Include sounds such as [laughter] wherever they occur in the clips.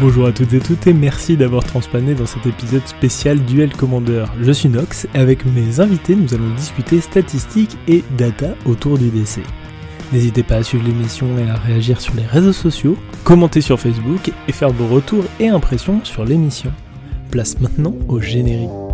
Bonjour à toutes et toutes et merci d'avoir transpané dans cet épisode spécial Duel Commander. Je suis Nox et avec mes invités nous allons discuter statistiques et data autour du DC. N'hésitez pas à suivre l'émission et à réagir sur les réseaux sociaux, commenter sur Facebook et faire vos retours et impressions sur l'émission. Place maintenant au générique.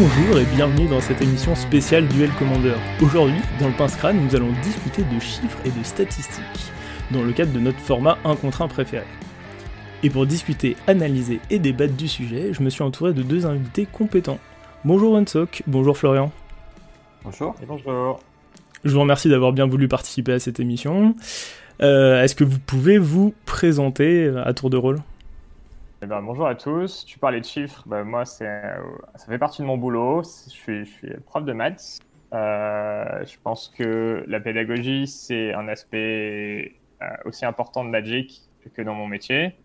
Rebonjour et bienvenue dans cette émission spéciale Duel Commander. Aujourd'hui, dans le pince crâne, nous allons discuter de chiffres et de statistiques, dans le cadre de notre format 1 contre 1 préféré. Et pour discuter, analyser et débattre du sujet, je me suis entouré de deux invités compétents. Bonjour Unsok, bonjour Florian. Bonjour. Et bonjour. Je vous remercie d'avoir bien voulu participer à cette émission. Euh, Est-ce que vous pouvez vous présenter à tour de rôle? Eh ben, bonjour à tous. Tu parlais de chiffres. Ben, moi, euh, ça fait partie de mon boulot. Je suis, prof de maths. Euh, je pense que la pédagogie, c'est un aspect euh, aussi important de Magic que dans mon métier.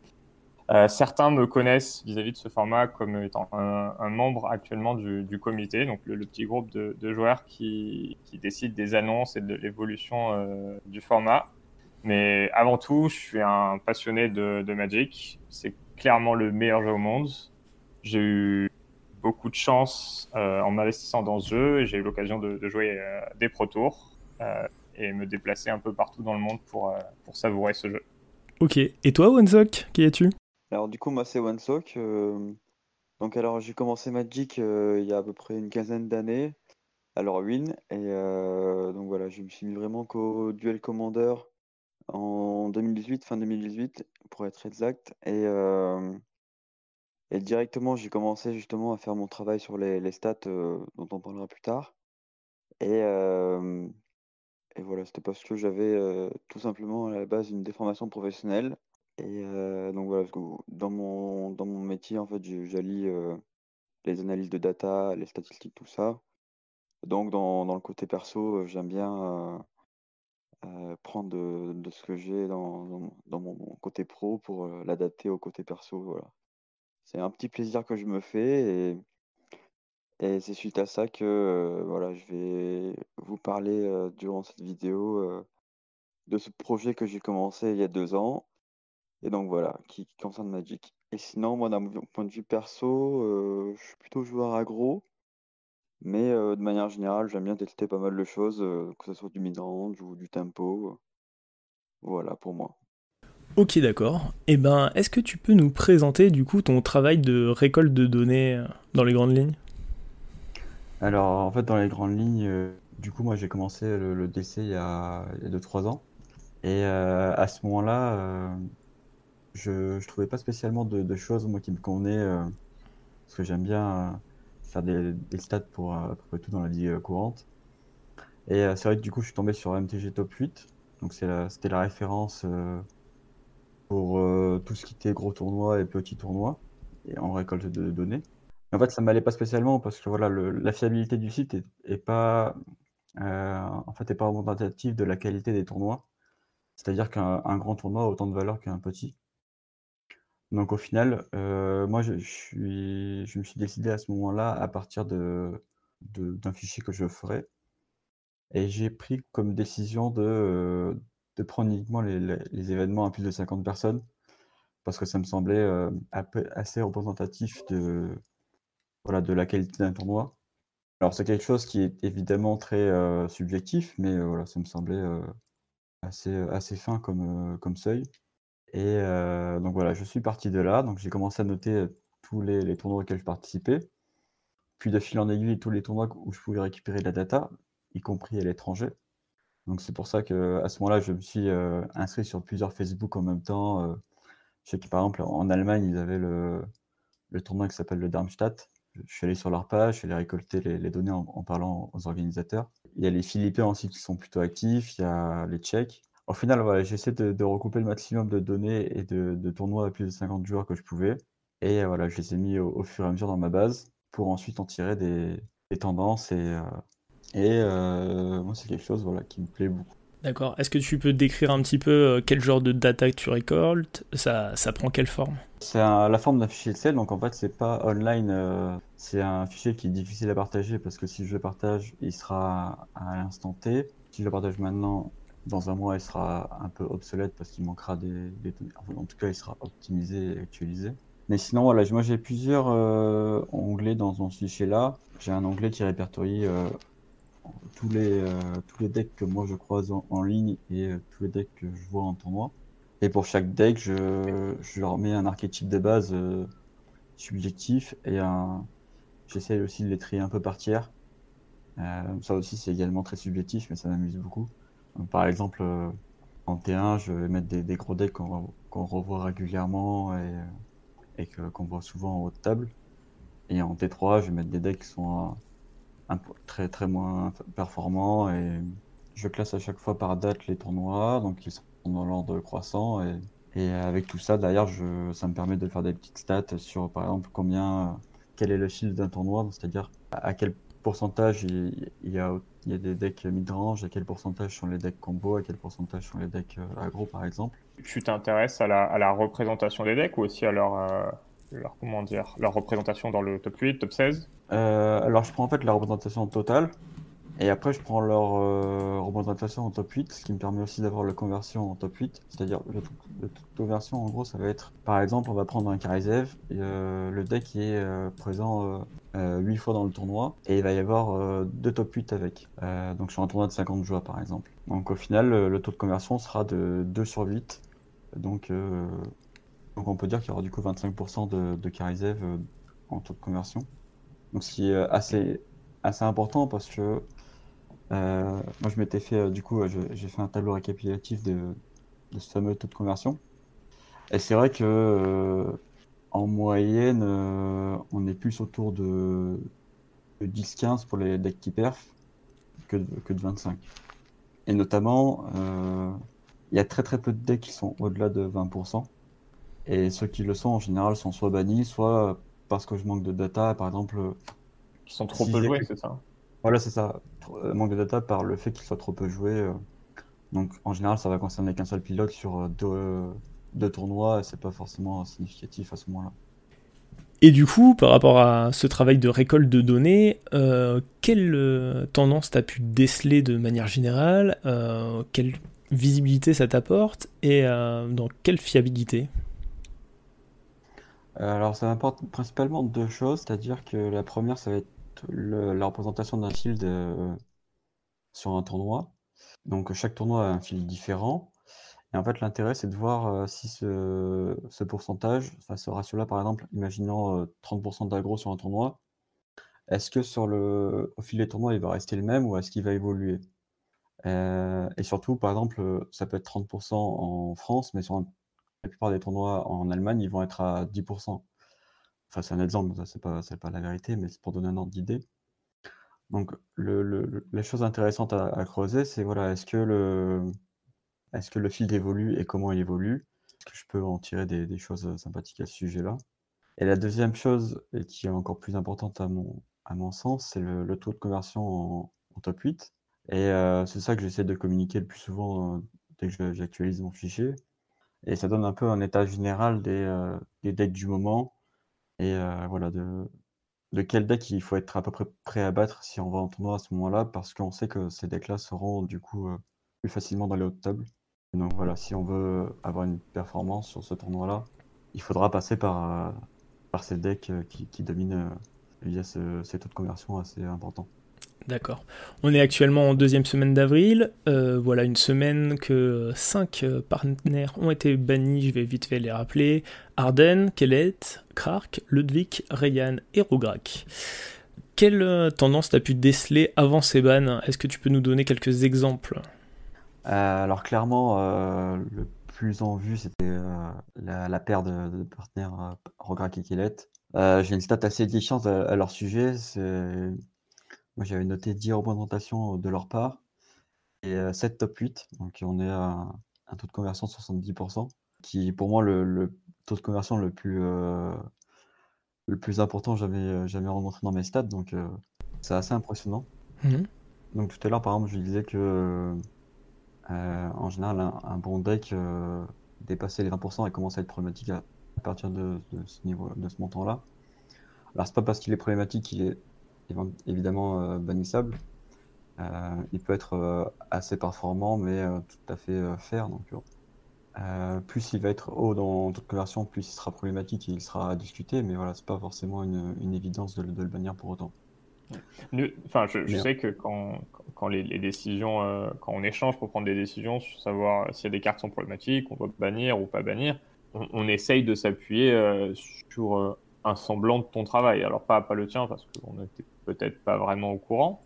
Certains me connaissent vis-à-vis de ce format comme étant un, membre actuellement du, comité, donc le, petit groupe de, joueurs qui, décide des annonces et de l'évolution du format. Mais avant tout, je suis un passionné de, Magic. Clairement le meilleur jeu au monde. J'ai eu beaucoup de chance euh, en m'investissant dans ce jeu et j'ai eu l'occasion de, de, jouer euh, des Pro Tours euh, et me déplacer un peu partout dans le monde pour, euh, pour savourer ce jeu. Ok, et toi, Onesok, qui es-tu? Alors du coup, moi c'est OneSock. Euh, donc alors j'ai commencé Magic euh, il y a à peu près une quinzaine d'années, alors Win, et euh, donc voilà, je me suis mis vraiment qu'au Duel Commander en 2018, fin 2018 pour être exact, et, euh, et directement j'ai commencé justement à faire mon travail sur les, les stats euh, dont on parlera plus tard, et, euh, et voilà, c'était parce que j'avais tout simplement à la base une déformation professionnelle. Et donc voilà, parce que dans mon, dans mon métier, en fait, j'allie les analyses de data, les statistiques, tout ça. Donc dans, dans le côté perso, j'aime bien euh, prendre de, ce que j'ai dans, mon côté pro pour euh, l'adapter au côté perso. Voilà. C'est un petit plaisir que je me fais et, c'est suite à ça que euh, voilà, je vais vous parler durant cette vidéo de ce projet que j'ai commencé il y a deux ans. Et donc voilà, qui, qui concerne Magic. Et sinon, moi, d'un point de vue perso, je suis plutôt joueur aggro. Mais euh, de manière générale, j'aime bien tester pas mal de choses, euh, que ce soit du mid-range ou du tempo. Voilà pour moi. Ok, d'accord. Eh ben, est-ce que tu peux nous présenter du coup ton travail de récolte de données euh, dans les grandes lignes? Alors, en fait, dans les grandes lignes, euh, du coup, moi, j'ai commencé le, le DC il y a, il y a 2-3 ans. Et euh, à ce moment-là, euh, je, je trouvais pas spécialement de, de choses, moi, qui me convenaient, euh, parce que j'aime bien euh, faire des, stats pour à peu près tout dans la vie euh, courante. Et euh, c'est vrai que du coup, je suis tombé sur MTG Top 8. Donc, c'est la- c'était la référence euh, pour tout ce qui était gros tournois et petits tournois, et en récolte de données. En fait, ça m'allait pas spécialement parce que voilà, la fiabilité du site est, pas, euh, en fait, pas représentative de la qualité des tournois. C'est-à-dire qu'un un grand tournoi a autant de valeur qu'un petit. Donc au final, euh, moi, je, me suis décidé à ce moment-là à partir d'un fichier que je ferais. Et j'ai pris comme décision de, prendre uniquement les, événements à plus de 50 personnes parce que ça me semblait euh, assez représentatif de, la qualité d'un tournoi. Alors c'est quelque chose qui est évidemment très euh, subjectif, mais ça me semblait assez, fin comme seuil. Et euh, donc voilà, je suis parti de là, donc j'ai commencé à noter euh, tous les, tournois auxquels je participais, puis de fil en aiguille tous les tournois où je pouvais récupérer de la data, y compris à l'étranger. Donc c'est pour ça que à ce moment-là, je me suis euh, inscrit sur plusieurs Facebook en même temps. euh, je sais que par exemple en Allemagne, ils avaient le, tournoi qui s'appelle le Darmstadt. Je suis allé sur leur page, je suis allé récolter les, les données en, en parlant aux organisateurs. Il y a les Philippins aussi qui sont plutôt actifs, il y a les Tchèques. Au final, voilà, j'essaie de, de recouper le maximum de données et de, de tournois à plus de 50 joueurs que je pouvais. Et euh, voilà, je les ai mis au, au fur et à mesure dans ma base pour ensuite en tirer des, des tendances. Et, euh, et euh, moi, c'est quelque chose voilà, qui me plaît beaucoup. D'accord. Est-ce que tu peux décrire un petit peu quel genre de data que tu récoltes? Ça, ça prend quelle forme? C'est la forme d'un fichier Excel, donc en fait, c'est pas online. euh, c'est un fichier qui est difficile à partager parce que si je le partage, il sera à l'instant T. Si je le partage maintenant, dans un mois, il sera un peu obsolète parce qu'il manquera des, des en tout cas, il sera optimisé et actualisé. Mais sinon, voilà, moi j'ai plusieurs euh, onglets dans, dans ce fichier-là. J'ai un onglet qui répertorie euh, tous les, euh, tous les decks que moi je croise en, ligne et tous les decks que je vois en tournoi. Et pour chaque deck, je, je leur mets un archétype de base subjectif et un. J'essaie aussi de les trier un peu par tiers. Ça aussi, c'est également très subjectif, mais ça m'amuse beaucoup. Par exemple, euh, en T1, je vais mettre des, gros decks qu'on revoit régulièrement et, euh, et qu'on voit souvent en haut de table. Et en T3, je vais mettre des decks qui sont euh, très très moins performants et je classe à chaque fois par date les tournois, donc ils sont dans l'ordre croissant et, avec tout ça je, ça me permet de faire des petites stats sur par exemple combien, quel est le shield d'un tournoi, c'est-à-dire à quel pourcentage il, il y a, il y a des decks mid-range, à quel pourcentage sont les decks combo, à quel pourcentage sont les decks euh, aggro par exemple? Tu t'intéresses à la, à la représentation des decks ou aussi à leur, euh, leur, comment dire, leur représentation dans le top 8, top 16 Euh, alors je prends en fait la représentation totale et après je prends leur euh, représentation en top 8, ce qui me permet aussi d'avoir la conversion en top 8. C'est-à-dire de conversion en gros ça va être par exemple on va prendre un Karizev, euh, le deck est euh, présent euh, 8 fois dans le tournoi et il va y avoir euh, deux top 8 avec. Euh, donc sur un tournoi de 50 joueurs par exemple. Donc au final le, taux de conversion sera de 2 sur 8. Donc, euh, on peut dire qu'il y aura du coup 25% de, de Karizev euh, en taux de conversion. Donc, ce qui est assez important parce que euh, moi, je m'étais fait, euh, du coup, euh, je- j'ai fait un tableau récapitulatif de, de ce fameux taux de conversion. Et c'est vrai que euh, en moyenne, euh, on est plus autour de, de 10-15 pour les decks qui perf que de, que de 25. Et notamment, euh, il y a très très peu de decks qui sont au-delà de 20%. Et ceux qui le sont en général sont soit bannis, soit parce que je manque de data, par exemple. Qui sont trop Si peu j'ai- joués, c'est ça? Voilà, c'est ça. Euh, Manque de data par le fait qu'il soit trop peu joué. euh. Donc en général, ça va concerner qu'un seul pilote sur euh, deux, deux tournois, et c'est pas forcément significatif à ce moment-là. Et du coup, par rapport à ce travail de récolte de données, euh, quelle tendance t'as pu déceler de manière générale euh, Quelle visibilité ça t'apporte Et euh, dans quelle fiabilité? Alors ça m'apporte principalement deux choses, c'est-à-dire que la première, ça va être la représentation d'un field euh, sur un tournoi. Donc chaque tournoi a un field différent. Et en fait, l'intérêt, c'est de voir euh, si ce, ce pourcentage, enfin ce ratio-là, par exemple, imaginons euh, 30% d'aggro sur un tournoi, est-ce que sur le, au fil des tournois, il va rester le même ou est-ce qu'il va évoluer? Euh, et surtout, par exemple, euh, ça peut être 30% en France, mais sur la plupart des tournois en Allemagne, ils vont être à 10%. Enfin, c'est un exemple, ça, c'est pas, pas la vérité, mais c'est pour donner un ordre d'idée. Donc, le, le- le- la chose intéressante à, creuser, c'est voilà, est-ce que le, est-ce field évolue et comment il évolue? Est-ce que je peux en tirer des, choses sympathiques à ce sujet-là? Et la deuxième chose, et qui est encore plus importante à mon, sens, c'est le, taux de conversion en, top 8. Et euh, c'est ça que j'essaie de communiquer le plus souvent euh, dès que j'actualise mon fichier. Et ça donne un peu un état général des, euh, des decks du moment et euh, voilà de, de quel deck il faut être à peu près prêt à battre si on va en tournoi à ce moment-là, parce qu'on sait que ces decks-là seront du coup euh, plus facilement dans les hautes tables. Donc voilà, si on veut avoir une performance sur ce tournoi-là, il faudra passer par, euh, par ces decks qui, qui dominent via ce, ces taux de conversion assez importants. D'accord. On est actuellement en deuxième semaine d'avril. Euh, voilà une semaine que cinq euh, partenaires ont été bannis. Je vais vite fait les rappeler. Arden, Kellet, Krark, Ludwig, Rayan et Rograk. Quelle euh, tendance t'as pu déceler avant ces bans Est-ce que tu peux nous donner quelques exemples? Alors clairement, le plus en vue, c'était la, paire de, partenaires Rograk et Kellet. J'ai une stat assez édifiante à, leur sujet. Moi, j'avais noté 10 représentations de leur part et euh, 7 top 8. Donc, on est à un taux de conversion de 70%, qui est pour moi le, le taux de conversion le plus, euh, le plus important jamais, jamais rencontré dans mes stats. Donc, euh, c'est assez impressionnant. Mhm. Donc tout à l'heure, par exemple, je disais que Euh, en général, un, un bon deck euh, dépasser les 20% et commence à être problématique à, à partir de, de ce niveau, de ce montant-là. Alors, c'est pas parce qu'il est problématique qu'il est évidemment euh, bannissable. Euh, il peut être euh, assez performant, mais tout à fait. Donc, euh, plus il va être haut dans toute conversion, plus il sera problématique et il sera à discuter. Mais voilà, c'est pas forcément une, une évidence de, le- de le bannir pour autant. Enfin, je, sais que quand, quand les, les décisions, euh, quand on échange pour prendre des décisions sur savoir s'il y a des cartes qui sont problématiques, on doit bannir ou pas bannir, on, on essaye de s'appuyer euh, sur euh, un semblant de ton travail. Alors pas, pas le tien parce qu'on n'était peut-être pas vraiment au courant.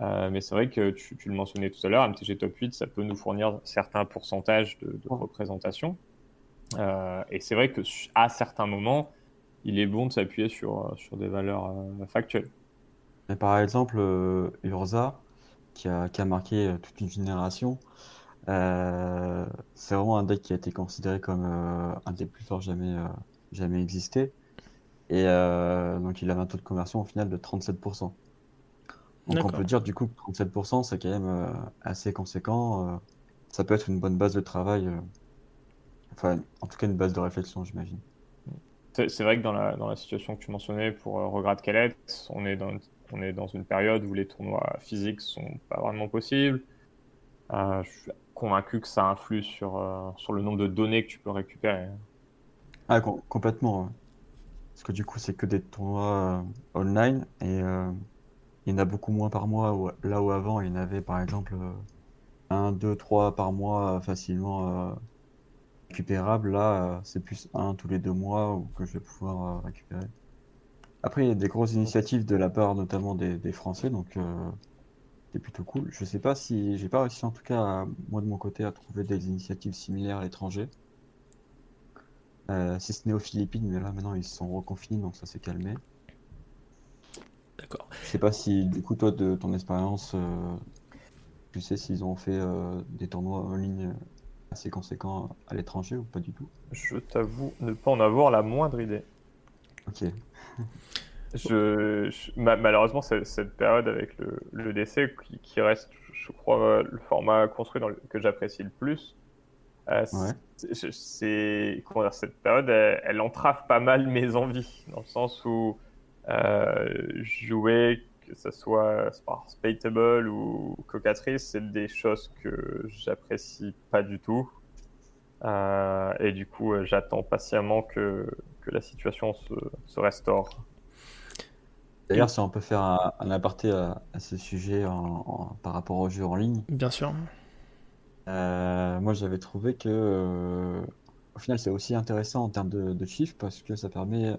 Euh, mais c'est vrai que tu, tu le mentionnais tout à l'heure, MTG Top 8, ça peut nous fournir certains pourcentages de, de représentation. Euh, et c'est vrai que à certains moments, il est bon de s'appuyer sur, euh, sur des valeurs euh, factuelles. Mais par exemple, Urza, qui a, qui a marqué toute une génération, c'est vraiment un deck qui a été considéré comme un des plus forts jamais, jamais existé. Et euh, donc il avait un taux de conversion au final de 37%. Donc on peut dire du coup que 37% c'est quand même euh, assez conséquent. euh, ça peut être une bonne base de travail. euh, enfin, en tout cas une base de réflexion, j'imagine. C'est vrai que dans la, dans la situation que tu mentionnais pour euh, Regret Calais, on est, dans, on est dans une période où les tournois physiques sont pas vraiment possibles. Euh, je suis convaincu que ça influe sur, euh, sur le nombre de données que tu peux récupérer. Ah, com- complètement. Parce que du coup, c'est que des tournois euh, online et euh, il y en a beaucoup moins par mois. là où avant, il y en avait par exemple euh, un, deux, trois par mois euh, facilement récupérables. Là, c'est plus un tous les deux mois que je vais pouvoir récupérer. Après, il y a des grosses initiatives de la part notamment des, des Français, donc c'est plutôt cool. Je sais pas si j'ai pas réussi en tout cas, moi de mon côté, à trouver des initiatives similaires à l'étranger. Euh, si ce n'est aux Philippines, mais là maintenant ils se sont reconfinés donc ça s'est calmé. D'accord. Je sais pas si du coup toi de ton expérience, euh, tu sais s'ils ont fait euh, des tournois en ligne assez conséquents à l'étranger ou pas du tout? Je t'avoue ne pas en avoir la moindre idée. Ok. Je, je- ma- malheureusement, c'est- cette période avec le, le DC qui, qui reste, je crois, le format construit dans le- que j'apprécie le plus. Euh, c'est- Ouais. c'est- c'est comment dire, cette période, elle, elle entrave pas mal mes envies, dans le sens où euh, jouer, que ce soit par Spatable ou Cocatrice, c'est des choses que j'apprécie pas du tout. Euh, et du coup, j'attends patiemment que, que la situation se, se restaure. D'ailleurs, si on peut faire un, un aparté à, à ce sujet en- en- par rapport aux jeux en ligne, Bien sûr. Euh, moi j'avais trouvé que euh, au final c'est aussi intéressant en termes de, chiffres parce que ça permet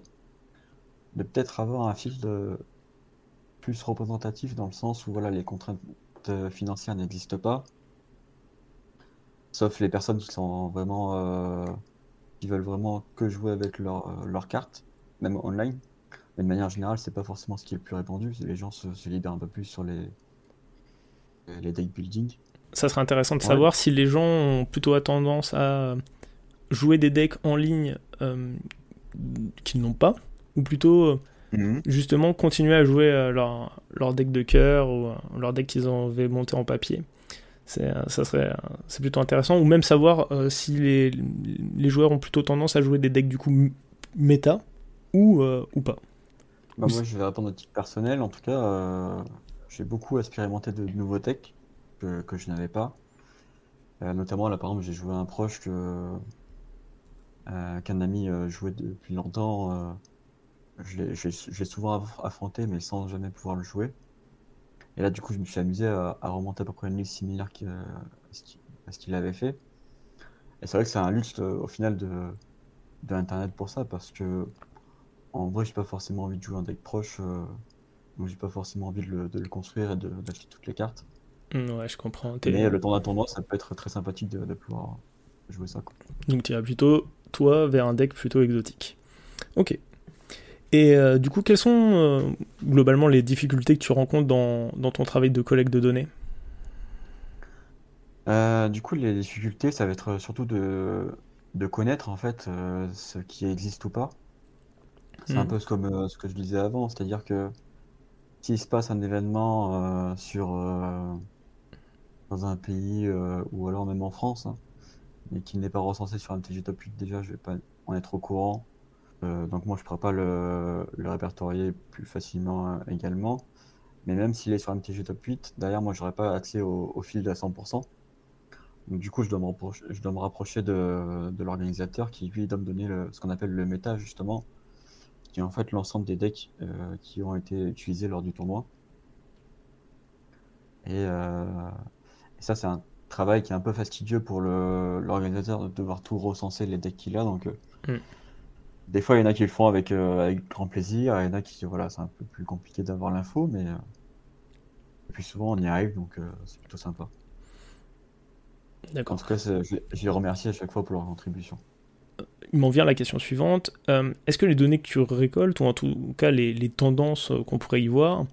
de peut-être avoir un fil de- plus représentatif dans le sens où voilà les contraintes euh, financières n'existent pas, sauf les personnes qui sont vraiment qui veulent vraiment que jouer avec leur, leur carte, même online. Mais de manière générale, c'est pas forcément ce qui est le plus répandu. Les gens se, se libèrent un peu plus sur les les deck building. Ça serait intéressant de Ouais. savoir si les gens ont plutôt tendance à jouer des decks en ligne euh, qu'ils n'ont pas, ou plutôt euh, justement continuer à jouer euh, leur, leur deck de cœur ou leur deck qu'ils avaient monté en papier. C'est, ça serait, c'est plutôt intéressant. Ou même savoir euh, si les, les joueurs ont plutôt tendance à jouer des decks du coup méta ou, euh, ou pas. Bah, moi, je vais répondre au titre personnel. En tout cas, j'ai beaucoup expérimenté de nouveaux techs que, je n'avais pas. Euh, notamment, là, par exemple, j'ai joué à un proche que, euh, qu'un ami euh, jouait depuis longtemps. je l'ai, souvent aff- affronté, mais sans jamais pouvoir le jouer. Et là, du coup, je me suis amusé à, remonter à peu près une ligue similaire à ce qu'il avait fait. Et c'est vrai que c'est un luxe au final de, de pour ça, parce que en vrai, j'ai pas forcément envie de jouer un deck proche, euh, donc j'ai pas forcément envie de le, construire et d'acheter toutes les cartes. Mm, Ouais, je comprends. T'es- Mais le temps d'un tournoi, ça peut être très sympathique de, de pouvoir jouer ça. quoi. Donc tu iras plutôt, toi, vers un deck plutôt exotique. Ok. Et euh, du coup, quelles sont euh, globalement les difficultés que tu rencontres dans, dans ton travail de collecte de données? Euh, du coup, les difficultés, ça va être surtout de, de connaître en fait ce qui existe ou pas. C'est un Mhm. peu comme ce que je disais avant, c'est-à-dire que s'il se passe un événement sur, dans un pays ou alors même en France, hein, mais qui n'est pas recensé sur MTG Top 8 déjà, je vais pas en être au courant. donc moi je pourrais pas le, répertorier plus facilement également. Mais même s'il est sur MTG Top 8, derrière moi j'aurais pas accès au, au field à 100%. Donc du coup je dois me rapprocher, je dois me rapprocher de, de l'organisateur qui lui doit me donner le, ce qu'on appelle le méta justement, qui est en fait l'ensemble des decks euh, qui ont été utilisés lors du tournoi. Euh, et ça c'est un travail qui est un peu fastidieux pour l'organisateur de devoir tout recenser les decks qu'il a. Donc euh, mm. des fois il y en a qui le font avec, avec grand plaisir, il y en a qui voilà c'est un peu plus compliqué d'avoir l'info, mais et puis souvent on y arrive donc c'est plutôt sympa. D'accord. En tout cas, je les remercie à chaque fois pour leur contribution. Il m'en vient la question suivante. Euh, est-ce que les données que tu récoltes, ou en tout cas les, tendances qu'on pourrait y voir,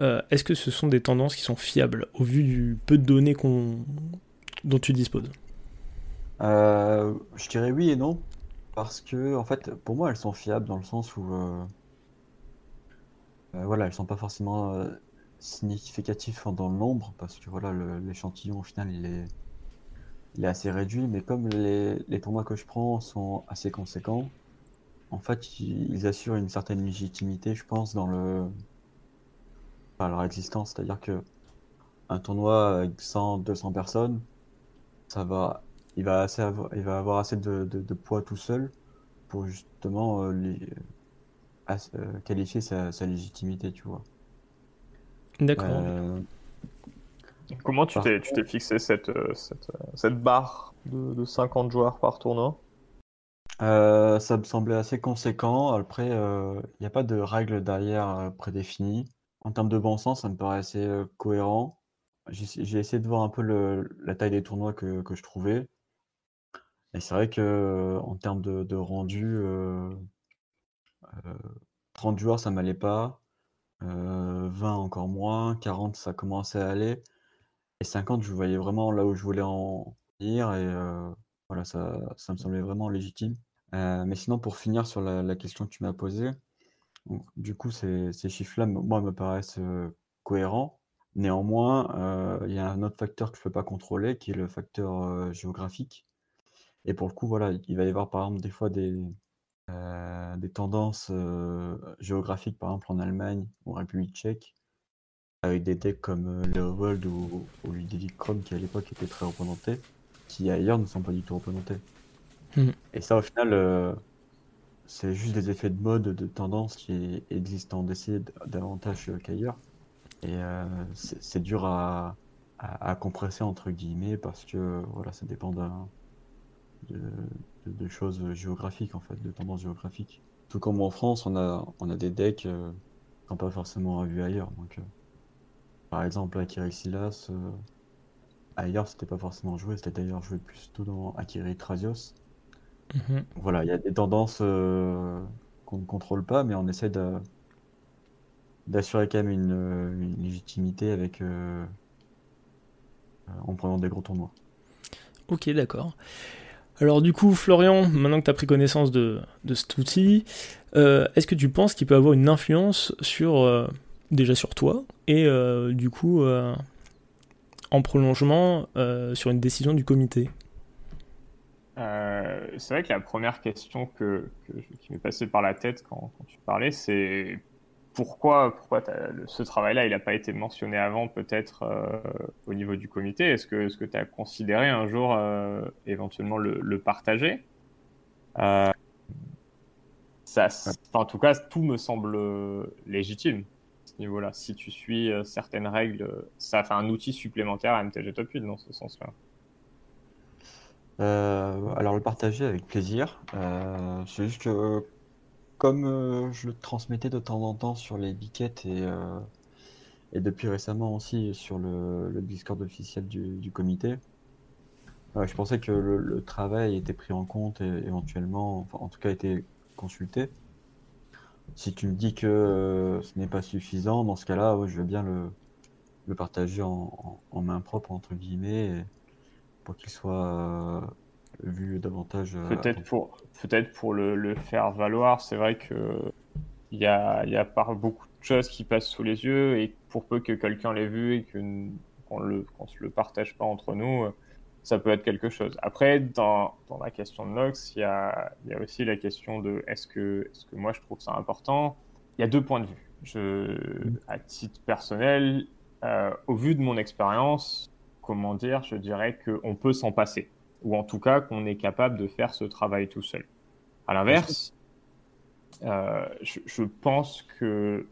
euh, est-ce que ce sont des tendances qui sont fiables au vu du peu de données dont tu disposes? Euh, Je dirais oui et non. Parce que, en fait, pour moi, elles sont fiables dans le sens où. voilà, elles sont pas forcément significatives dans le nombre, parce que voilà, l'échantillon au final, il est il est assez réduit, mais comme les, les, tournois que je prends sont assez conséquents, en fait, ils, assurent une certaine légitimité, je pense, dans le leur existence. C'est-à-dire que un tournoi avec 100, 200 personnes, ça va, il va assez avoir, il va avoir assez de, de, poids tout seul pour justement euh, les, euh, qualifier sa, sa, légitimité, tu vois. D'accord. Euh, Comment tu t'es, fixé cette, cette, cette barre de, de, 50 joueurs par tournoi? Euh, Ça me semblait assez conséquent. Après, il n'y a pas de règle derrière prédéfinie. En termes de bon sens, ça me paraît assez cohérent. J'ai, essayé de voir un peu la taille des tournois que, je trouvais. Et c'est vrai que en termes de, rendu, 30 joueurs, ça m'allait pas. 20 encore moins, 40 ça commençait à aller. Et 50, je voyais vraiment là où je voulais en dire et euh, voilà, ça, me semblait vraiment légitime. Euh, mais sinon, pour finir sur la, question que tu m'as posée, du coup, ces, ces chiffres-là, moi, me paraissent euh, cohérents. Néanmoins, il y a un autre facteur que je ne peux pas contrôler, qui est le facteur géographique. Et pour le coup, voilà, il va y avoir par exemple des fois des, des tendances géographiques, par exemple en Allemagne ou en République tchèque, avec des decks comme euh, Leovold ou, ou Ludovic Chrome qui à l'époque étaient très représentés, qui ailleurs ne sont pas du tout représentés. Hmm. Et ça au final, c'est juste des effets de mode, de tendance qui existent en DC davantage qu'ailleurs. Et euh, c'est dur à, à, compresser entre guillemets parce que voilà, ça dépend de, choses géographiques en fait, de tendances géographiques. Tout comme en France, on a, des decks qui n'ont pas forcément vu ailleurs. Donc, par exemple, Akiri Silas, euh, ailleurs, c'était pas forcément joué, c'était d'ailleurs joué plutôt dans Akiri Trazios. Mhm. Voilà, il y a des tendances euh, qu'on ne contrôle pas, mais on essaie d'assurer quand même une, légitimité avec euh, en prenant des gros tournois. Ok, d'accord. Alors du coup, Florian, maintenant que tu as pris connaissance de, de cet outil, est-ce que tu penses qu'il peut avoir une influence sur déjà sur toi, et euh, du coup, euh, en prolongement, euh, sur une décision du comité? C'est vrai que la première question que, qui m'est passée par la tête quand, tu parlais, c'est pourquoi, pourquoi ce travail-là, il n'a pas été mentionné avant, peut-être au niveau du comité? Est-ce que tu as considéré un jour éventuellement le, partager? Ça, En tout cas, tout me semble légitime niveau-là. Si tu suis euh, certaines règles, euh, ça fait un outil supplémentaire à MTG Top 8 dans ce sens-là. Euh, alors le partager avec plaisir. c'est juste que comme je le transmettais de temps en temps sur les biquettes et, et depuis récemment aussi sur le, Discord officiel du, comité, je pensais que le, travail était pris en compte et éventuellement, enfin, en tout cas été consulté. Si tu me dis que euh, ce n'est pas suffisant, dans ce cas-là, je veux bien le, le partager en, main propre, entre guillemets, pour qu'il soit euh, vu davantage. Euh, peut-être pour, peut pour le, le, faire valoir, c'est vrai que il y a, y a pas beaucoup de choses qui passent sous les yeux, et pour peu que quelqu'un l'ait vu et qu'on le, se le partage pas entre nous, ça peut être quelque chose. Après, dans, dans la question de Nox, il y a, y a, aussi la question de est-ce que, est -ce que moi je trouve ça important? Il y a deux points de vue. Je, à titre personnel, euh, au vu de mon expérience, comment dire, je dirais qu'on peut s'en passer. Ou en tout cas qu'on est capable de faire ce travail tout seul. À l'inverse, euh, je, pense que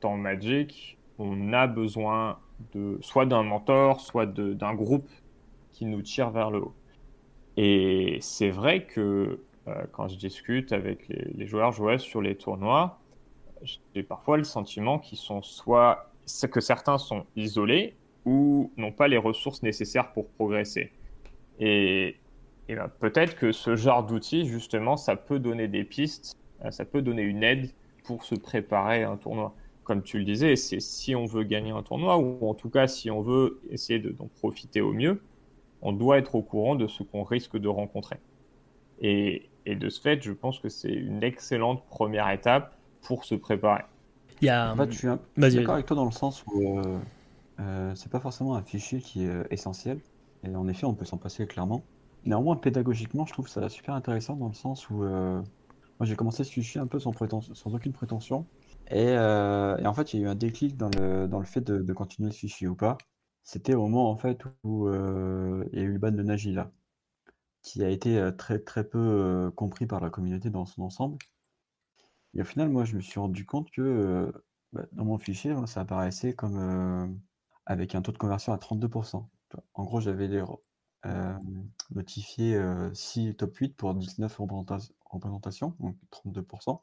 dans Magic, on a besoin de soit d'un mentor, soit d'un groupe qui nous tire vers le haut. Et c'est vrai que euh, quand je discute avec les, les joueurs sur les tournois, j'ai parfois le sentiment qu'ils sont soit que certains sont isolés ou n'ont pas les ressources nécessaires pour progresser. Et, et ben, peut-être que ce genre d'outil, justement, ça peut donner des pistes, euh, ça peut donner une aide pour se préparer à un tournoi. Comme tu le disais, c'est si on veut gagner un tournoi, ou en tout cas si on veut essayer d'en profiter au mieux, on doit être au courant de ce qu'on risque de rencontrer. Et, et de ce fait, je pense que c'est une excellente première étape pour se préparer. Il y a... En fait, je suis un... d'accord avec toi dans le sens où euh, euh, c'est pas forcément un fichier qui est euh, essentiel. Et en effet, on peut s'en passer clairement. Néanmoins, pédagogiquement, je trouve ça super intéressant dans le sens où euh, moi j'ai commencé ce fichier un peu sans, sans aucune prétention. Et, et, en fait, il y a eu un déclic dans le, dans le fait de, continuer ce fichier ou pas. C'était au moment en fait où il y a eu le ban de Nagila, qui a été très très peu compris par la communauté dans son ensemble. Et au final, moi, je me suis rendu compte que bah, dans mon fichier, hein, ça apparaissait comme avec un taux de conversion à 32%. En gros, j'avais euh, notifié 6 top 8 pour 19 représentations, donc 32%.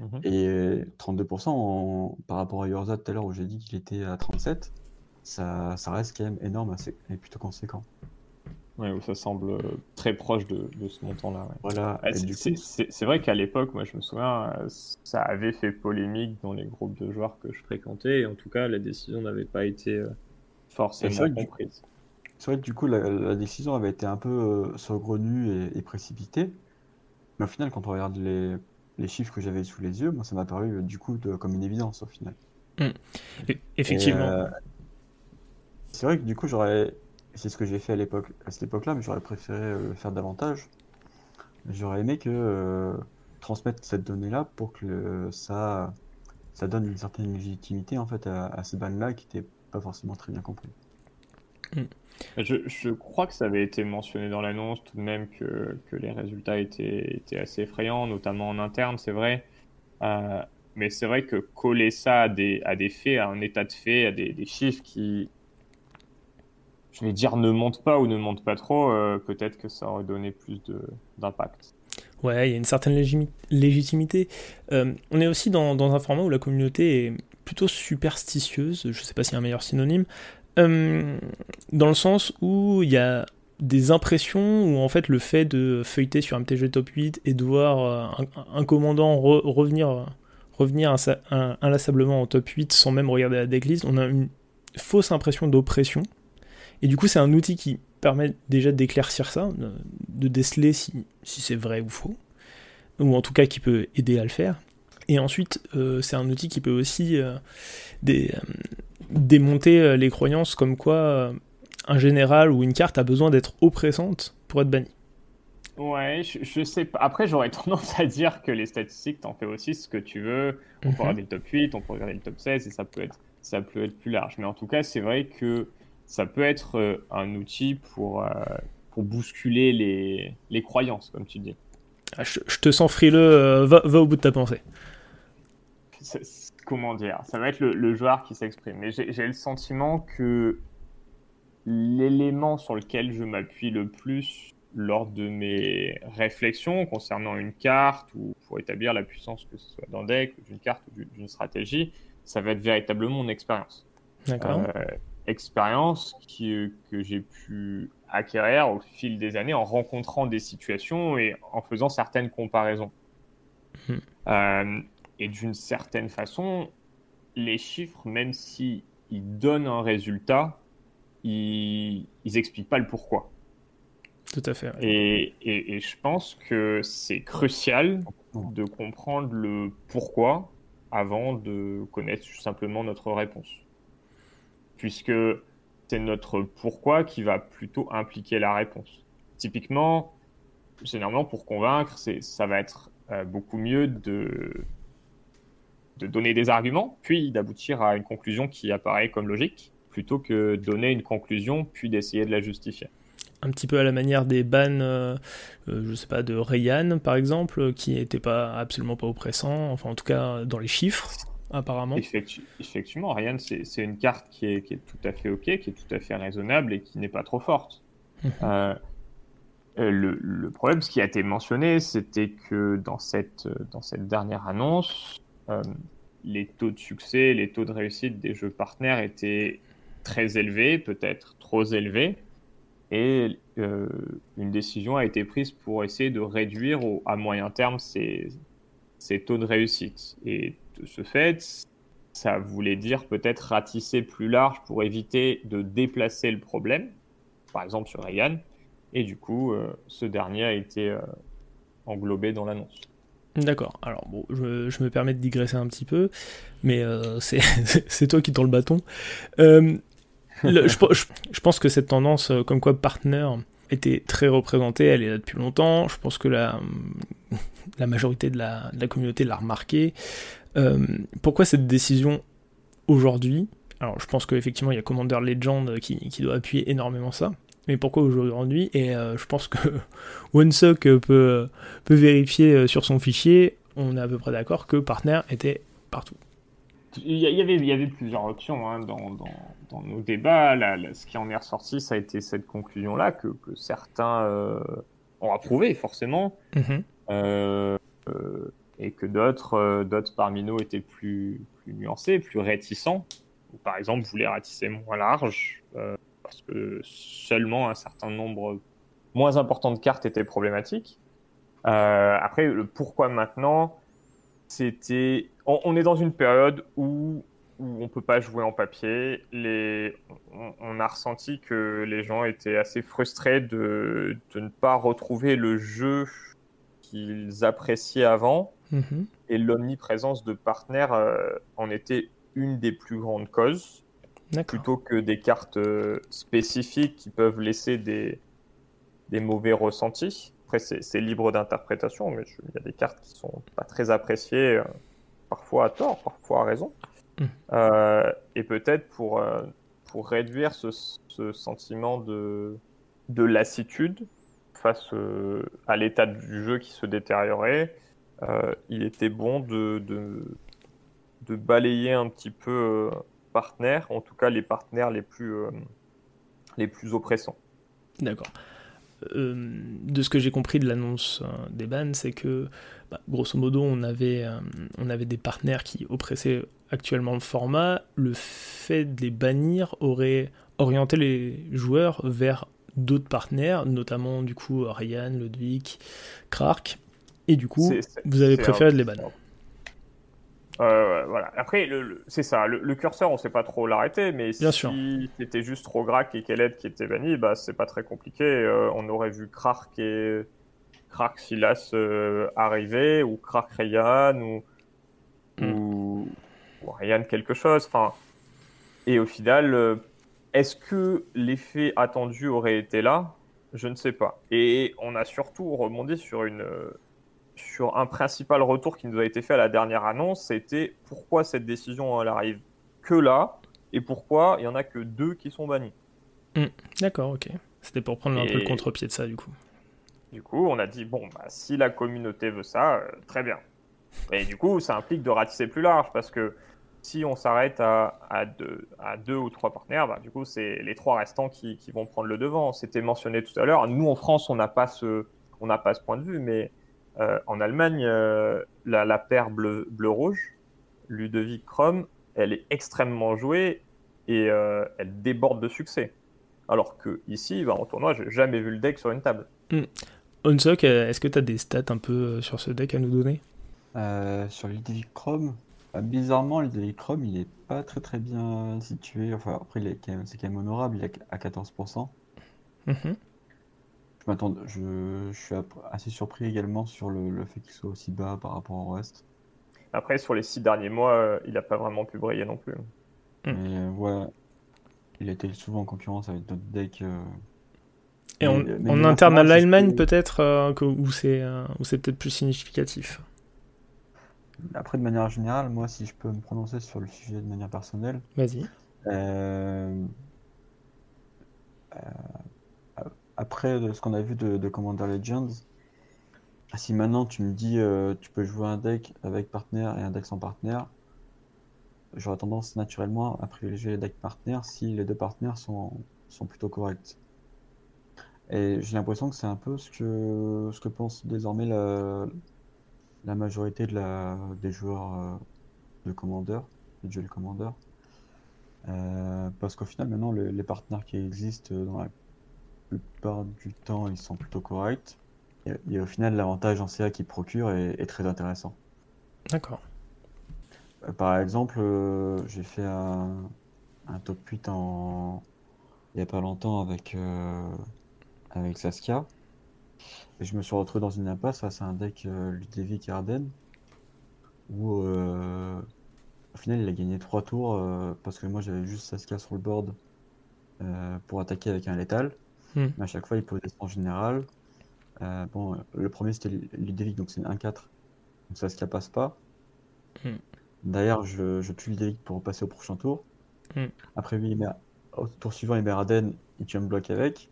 Mmh Et 32% par rapport à Yorza tout à l'heure où j'ai dit qu'il était à 37, ça, ça reste quand même énorme et plutôt conséquent. Ouais, où ça semble euh, très proche de, de ce montant-là. Ouais. Voilà. Ah, c'est vrai qu'à l'époque, moi je me souviens, euh, ça avait fait polémique dans les groupes de joueurs que je fréquentais. Et en tout cas, la décision n'avait pas été euh, forcément comprise. C'est vrai que du coup, la, la, décision avait été un peu saugrenue et, et, précipitée. Mais au final, quand on regarde les, les chiffres que j'avais sous les yeux, moi ça m'a paru du coup de, comme une évidence au final. Mmh. Effectivement. Euh, c'est vrai que du coup, j'aurais c'est ce que j'ai fait à l'époque, à cette époque-là, mais j'aurais préféré euh, le faire davantage. J'aurais aimé que euh, transmettre cette donnée-là pour que ça, ça donne une certaine légitimité en fait à, à ces bandes-là qui n'étaient pas forcément très bien compris. Mm. Je, je, crois que ça avait été mentionné dans l'annonce tout de même que, que les résultats étaient, étaient, assez effrayants, notamment en interne, c'est vrai. Euh, mais c'est vrai que coller ça à des, à des faits, à un état de fait, à des, des chiffres qui, je vais dire ne monte pas ou ne monte pas trop, euh, peut-être que ça aurait donné plus d'impact. Ouais, il y a une certaine légitimité. Euh, on est aussi dans, un format où la communauté est plutôt superstitieuse, je ne sais pas s'il y a un meilleur synonyme, euh, dans le sens où il y a des impressions où en fait le fait de feuilleter sur un MTG top 8 et de voir un, commandant re, revenir, revenir inlassablement en top 8 sans même regarder la decklist, on a une fausse impression d'oppression et du coup, c'est un outil qui permet déjà d'éclaircir ça, de déceler si, si c'est vrai ou faux, ou en tout cas qui peut aider à le faire. Et ensuite, euh, c'est un outil qui peut aussi euh, dé, euh, démonter les croyances comme quoi un général ou une carte a besoin d'être oppressante pour être banni. Ouais, je, je, sais pas. Après, j'aurais [laughs] tendance à dire que les statistiques, t'en fais aussi ce que tu veux. On mm -hmm. peut regarder le top 8, on peut regarder le top 16 et ça peut être, ça peut être plus large. Mais en tout cas, c'est vrai que ça peut être euh, un outil pour, euh, pour bousculer les, les croyances, comme tu dis. Ah, je, je, te sens frileux, euh, va, va, au bout de ta pensée. comment dire Ça va être le, le joueur qui s'exprime. Mais j'ai le sentiment que l'élément sur lequel je m'appuie le plus lors de mes réflexions concernant une carte ou pour établir la puissance, que ce soit d'un deck, d'une carte ou d'une stratégie, ça va être véritablement mon expérience. D'accord. Euh, expérience qui, que j'ai pu acquérir au fil des années en rencontrant des situations et en faisant certaines comparaisons. Mmh. Euh, et d'une certaine façon, les chiffres, même s'ils donnent un résultat, ils n'expliquent pas le pourquoi. Tout à fait. Ouais. Et, et, et, je pense que c'est crucial de comprendre le pourquoi avant de connaître simplement notre réponse puisque c'est notre pourquoi qui va plutôt impliquer la réponse. Typiquement, généralement, pour convaincre, ça va être euh, beaucoup mieux de, donner des arguments, puis d'aboutir à une conclusion qui apparaît comme logique, plutôt que donner une conclusion, puis d'essayer de la justifier. Un petit peu à la manière des bans, euh, euh, je sais pas, de Rayan par exemple, qui n'était pas absolument pas oppressant, enfin en tout cas dans les chiffres apparemment. effectivement, Ryan, c'est une carte qui est, qui est, tout à fait OK, qui est tout à fait raisonnable et qui n'est pas trop forte. Mhm. Euh, euh, le, le, problème, ce qui a été mentionné, c'était que dans cette, dans cette dernière annonce, euh, les taux de succès, les taux de réussite des jeux partenaires étaient très élevés, peut-être trop élevés, et une décision a été prise pour essayer de réduire au, à moyen terme ces, ces taux de réussite. Et ce fait, ça voulait dire peut-être ratisser plus large pour éviter de déplacer le problème, par exemple sur Ryan, et du coup, euh, ce dernier a été euh, englobé dans l'annonce. D'accord, alors bon, je, me permets de digresser un petit peu, mais euh, c'est [laughs] toi qui tends le bâton. je, pense que cette tendance, comme quoi partner était très représentée, elle est là depuis longtemps. Je pense que la, la majorité de la, de la communauté l'a remarqué. Euh, pourquoi cette décision aujourd'hui? Alors, je pense qu'effectivement, il y a Commander Legend qui, qui, doit appuyer énormément ça. Mais pourquoi aujourd'hui? Et euh, je pense que [laughs] OneSock peut, peut vérifier euh, sur son fichier. On est à peu près d'accord que Partner était partout. Il y, avait, il y avait plusieurs options hein, dans, dans, dans, nos débats. Là, ce qui en est ressorti, ça a été cette conclusion-là que, que, certains ont approuvé, forcément. Euh, et que d'autres, euh, d'autres parmi nous étaient plus, plus nuancés, plus réticents, ou par exemple voulaient ratisser moins large, euh, parce que seulement un certain nombre moins important de cartes étaient problématiques. après, le pourquoi maintenant, c'était. On, est dans une période où, où on peut pas jouer en papier. Les... On, a ressenti que les gens étaient assez frustrés de, de ne pas retrouver le jeu qu'ils appréciaient avant. Mhm. Et l'omniprésence de partenaires euh, en était une des plus grandes causes. Plutôt que des cartes euh, spécifiques qui peuvent laisser des, des mauvais ressentis. Après, c'est libre d'interprétation, mais il y a des cartes qui sont pas très appréciées, euh, parfois à tort, parfois à raison. Mhm. et peut-être pour, pour réduire ce, ce, sentiment de, de lassitude, face à l'état du jeu qui se détériorait, il était bon de, de, balayer un petit peu euh, partenaires, en tout cas les partenaires les plus, les plus oppressants. D'accord. de ce que j'ai compris de l'annonce des bans, c'est que bah, grosso modo on avait, on avait des partenaires qui oppressaient actuellement le format. Le fait de les bannir aurait orienté les joueurs vers d'autres partenaires, notamment du coup Ryan, Ludwig, Krark, et du coup vous avez préféré de les. Euh, voilà. Après, c'est ça. Le, curseur, on sait pas trop l'arrêter, mais si c'était juste Rograk et Keled qui étaient bannis, bah c'est pas très compliqué. Euh, on aurait vu Krark et Krark Silas euh, arriver, ou Krark Ryan, ou, ou, ou, Ryan quelque chose. Enfin, et au final, est-ce que l'effet attendu aurait été là? Je ne sais pas. Et on a surtout rebondi sur, une, sur un principal retour qui nous a été fait à la dernière annonce, c'était pourquoi cette décision elle arrive que là et pourquoi il y en a que deux qui sont bannis. Hmm, d'accord, ok. C'était pour prendre un peu le contre-pied de ça du coup. Du coup, on a dit bon, bah, si la communauté veut ça, euh, très bien. Et du coup, ça implique de ratisser plus large parce que si on s'arrête à, à, deux, à, deux, ou trois partenaires, bah, du coup, c'est les trois restants qui, qui, vont prendre le devant. C'était mentionné tout à l'heure. Nous, en France, on n'a pas, ce, on pas ce point de vue, mais euh, en Allemagne, euh, la, la, paire bleu-rouge, Ludovic Chrome, elle est extrêmement jouée et euh, elle déborde de succès. Alors que ici, bah, en tournoi, j'ai jamais vu le deck sur une table. Hmm. Onsock, est-ce que tu as des stats un peu sur ce deck à nous donner? Sur Ludovic Chrome bah, bizarrement, le Chrome, il est pas très très bien situé. Enfin, après, c'est quand même honorable, il est à 14%. Mhm. Je m'attends, je, suis assez surpris également sur le, fait qu'il soit aussi bas par rapport au reste. Après, sur les six derniers mois, euh, il n'a pas vraiment pu briller non plus. Hmm. Mais, ouais. il était souvent en concurrence avec d'autres decks. euh, Et mais de interne à l'Allemagne, peut-être, euh, où c'est euh, peut-être plus significatif? Après, de manière générale, moi, si je peux me prononcer sur le sujet de manière personnelle, Vas-y. euh, euh, après de ce qu'on a vu de, de Commander Legends, si maintenant tu me dis euh, tu peux jouer un deck avec partenaire et un deck sans partenaire, j'aurais tendance naturellement à privilégier les decks partenaires si les deux partenaires sont, sont plutôt corrects. Et j'ai l'impression que c'est un peu ce que, ce que pense désormais la, la majorité de la, des joueurs euh, de Commander, de Duel Commander. Euh, parce qu'au final, maintenant, le- les partenaires qui existent euh, dans la plupart du temps, ils sont plutôt corrects. Et, et au final, l'avantage en CA qu'ils procurent est, est très intéressant. D'accord. Euh, Par exemple, euh, j'ai fait un, un top 8 en... il n'y a pas longtemps avec, euh, avec Saskia. Et je me suis retrouvé dans une impasse face à un deck Ludovic Arden où au final il a gagné 3 tours euh, parce que moi j'avais juste Saskia sur le board euh, pour attaquer avec un létal. Mais à chaque fois il posait en général. Euh, bon, le premier c'était Ludovic donc c'est une 1-4. Donc Saskia passe pas. Hmm. D'ailleurs, je, je tue Ludovic pour passer au prochain tour. Hmm. Après lui, il met, au tour suivant, il met Arden, il tue un bloc avec.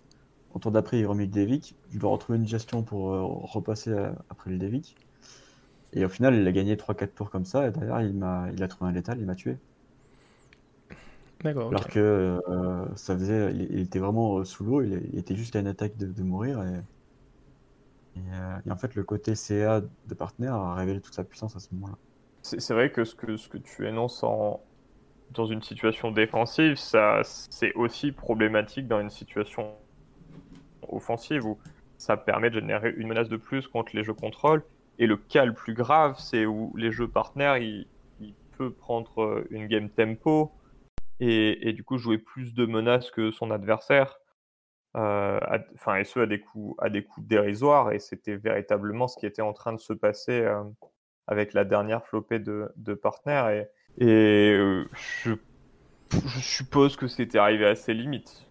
Au tour d'après, il remet Ludovic. Je dois retrouver une gestion pour euh, repasser euh, après Ludovic. Et au final, il a gagné 3-4 tours comme ça. Et d'ailleurs, il m'a, il a trouvé un létal, il m'a tué. D'accord. Alors que euh, ça faisait, il, il était vraiment euh, sous l'eau. Il, il était juste à une attaque de, de mourir. Et, et, euh, et en fait, le côté CA de partenaire a révélé toute sa puissance à ce moment-là. C'est vrai que ce, que ce que tu énonces en... dans une situation défensive, ça, c'est aussi problématique dans une situation offensive où ça permet de générer une menace de plus contre les jeux contrôle. Et le cas le plus grave, c'est où les jeux partenaires, il, il peut prendre une game tempo et, et du coup jouer plus de menaces que son adversaire. Euh, à- Enfin, et ce à des coups, à des coups dérisoires. Et c'était véritablement ce qui était en train de se passer euh, avec la dernière flopée de, de partenaires. Et, et euh, je, je suppose que c'était arrivé à ses limites.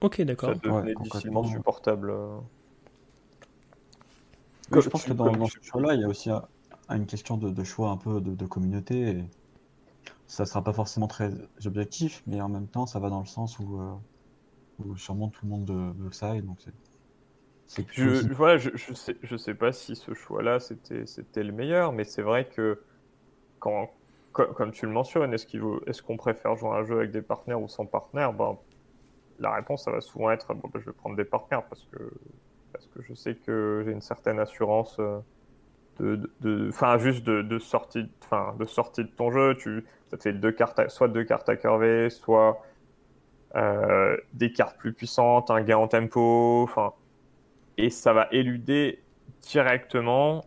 Ok, Ça d'accord. devenait complètement. difficilement supportable. euh. Je pense que dans, ce choix-là, il y a aussi un- une question de, de choix un peu de, de communauté. Et ça sera pas forcément très objectif, mais en même temps, ça va dans le sens où, euh, où sûrement tout le monde veut ça. Donc c'est, Je, voilà, je, je sais, je sais pas si ce choix-là c'était, c'était le meilleur, mais c'est vrai que quand, co- comme tu le mentionnes, est-ce qu'il vaut, est-ce qu'on préfère jouer à un jeu avec des partenaires ou sans partenaires? Ben, la réponse, ça va souvent être bon, ben, je vais prendre des partenaires parce que, parce que je sais que j'ai une certaine assurance euh, de, enfin, juste de, de sortie, enfin, de sortie de ton jeu. Tu, ça te fait deux cartes, soit deux cartes à curver, soit euh, des cartes plus puissantes, un gain en tempo, enfin et ça va éluder directement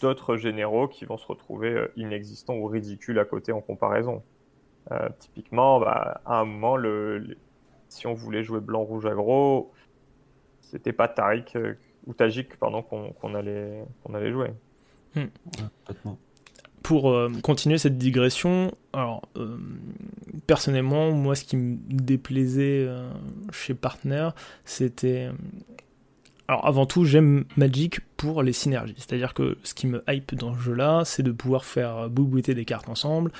d'autres généraux qui vont se retrouver euh, inexistants ou ridicules à côté en comparaison. Euh, typiquement, bah, à un moment, le, si on voulait jouer blanc-rouge aggro, c'était pas Tariq ou Tajik qu'on qu'on allait, qu'on allait jouer. Ouais, complètement. Pour euh, continuer cette digression, alors euh, personnellement, moi, ce qui me déplaisait euh, chez Partner, c'était. Alors, avant tout, j'aime Magic pour les synergies. C'est-à-dire que ce qui me hype dans ce jeu-là, c'est de pouvoir faire boubouetter des cartes ensemble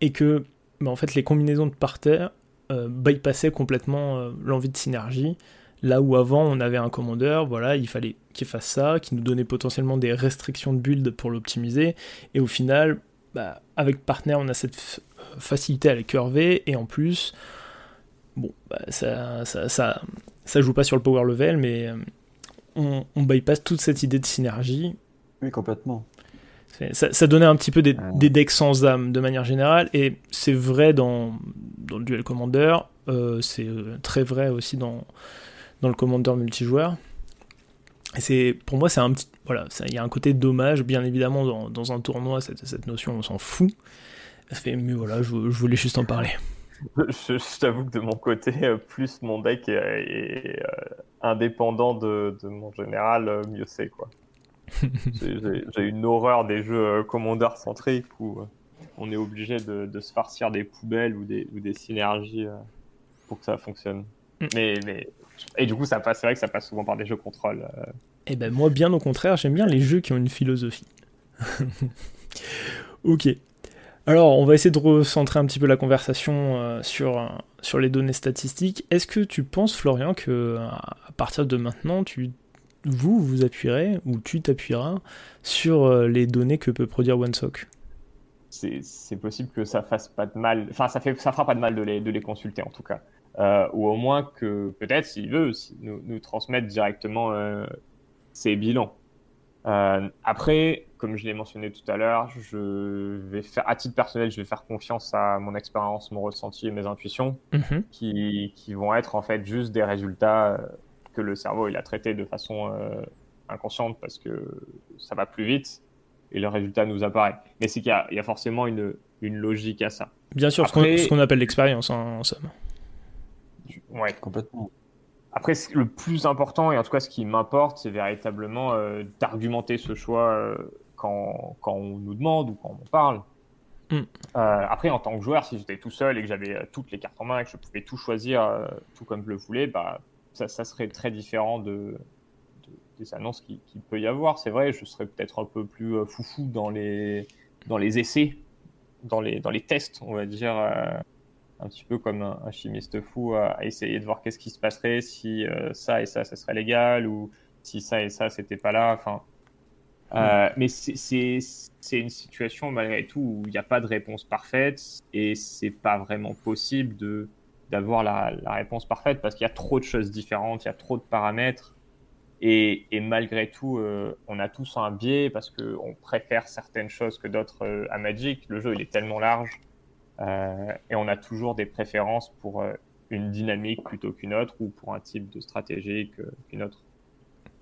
et que, bah, en fait, les combinaisons de parterre euh, bypassaient complètement l'envie de synergie. Là où avant on avait un commandeur, voilà, il fallait qu'il fasse ça, qui nous donnait potentiellement des restrictions de build pour l'optimiser. Et au final, bah, avec Partner, on a cette facilité à les curver, et en plus, bon, bah, ça, ça, ça, ça joue pas sur le power level, mais euh, on, on bypass toute cette idée de synergie. Oui, complètement. Ça, ça donnait un petit peu des, Ah. des decks sans âme de manière générale, et c'est vrai dans, dans le duel commander, euh, c'est euh, très vrai aussi dans, dans le commander multijoueur. Et c'est, pour moi, c'est un petit, voilà, il y a un côté dommage, bien évidemment, dans, dans un tournoi, cette, cette notion, on s'en fout. Fait, mais voilà, je, je voulais juste en parler. Je, je t'avoue que de mon côté, euh, plus mon deck est, est, euh, indépendant de, de mon général, euh, mieux c'est quoi. [laughs] J'ai une horreur des jeux commandeurs centriques où, on est obligé de, de, se farcir des poubelles ou des, ou des synergies pour que ça fonctionne. Mm. Mais, mais, et du coup, ça passe, c'est vrai que ça passe souvent par des jeux contrôle. Euh. Et eh ben moi, bien au contraire, j'aime bien les jeux qui ont une philosophie. [laughs] ok. Alors, on va essayer de recentrer un petit peu la conversation euh, sur, sur les données statistiques. Est-ce que tu penses, Florian, que à partir de maintenant, tu vous vous appuierez ou tu t'appuieras sur euh, les données que peut produire OneSock c'est possible que ça fasse pas de mal, enfin ça fait ça fera pas de mal de les, de les consulter en tout cas, euh, ou au moins que peut-être s'il veut nous, nous, transmettre directement euh, ses bilans. après, comme je l'ai mentionné tout à l'heure, je vais faire à titre personnel, je vais faire confiance à mon expérience, mon ressenti et mes intuitions, mhm. qui, qui, vont être en fait juste des résultats que le cerveau il a traité de façon euh, inconsciente parce que ça va plus vite et le résultat nous apparaît. Mais c'est qu'il y, a forcément une, une, logique à ça. Bien sûr, ce qu'on appelle l'expérience hein, en somme. Ouais, complètement. Après, le plus important, et en tout cas ce qui m'importe, c'est véritablement euh, d'argumenter ce choix euh, quand, quand, on nous demande ou quand on parle. Hmm. après, en tant que joueur, si j'étais tout seul et que j'avais toutes les cartes en main et que je pouvais tout choisir tout comme je le voulais, bah, ça, serait très différent de, des annonces qu'il qui peut y avoir. C'est vrai, je serais peut-être un peu plus euh, foufou dans les, dans les essais, dans les, dans les tests, on va dire, euh, un petit peu comme un, chimiste fou à, essayer de voir qu'est-ce qui se passerait si euh, ça et ça, ça serait légal, ou si ça et ça, c'était pas là. Enfin, mm. mais c'est une situation malgré tout où il n'y a pas de réponse parfaite et c'est pas vraiment possible de d'avoir la, réponse parfaite parce qu'il y a trop de choses différentes, il y a trop de paramètres. Et, malgré tout, euh, on a tous un biais parce qu'on préfère certaines choses que d'autres euh, à Magic. Le jeu, il est tellement large euh, et on a toujours des préférences pour une dynamique plutôt qu'une autre ou pour un type de stratégie qu'une autre.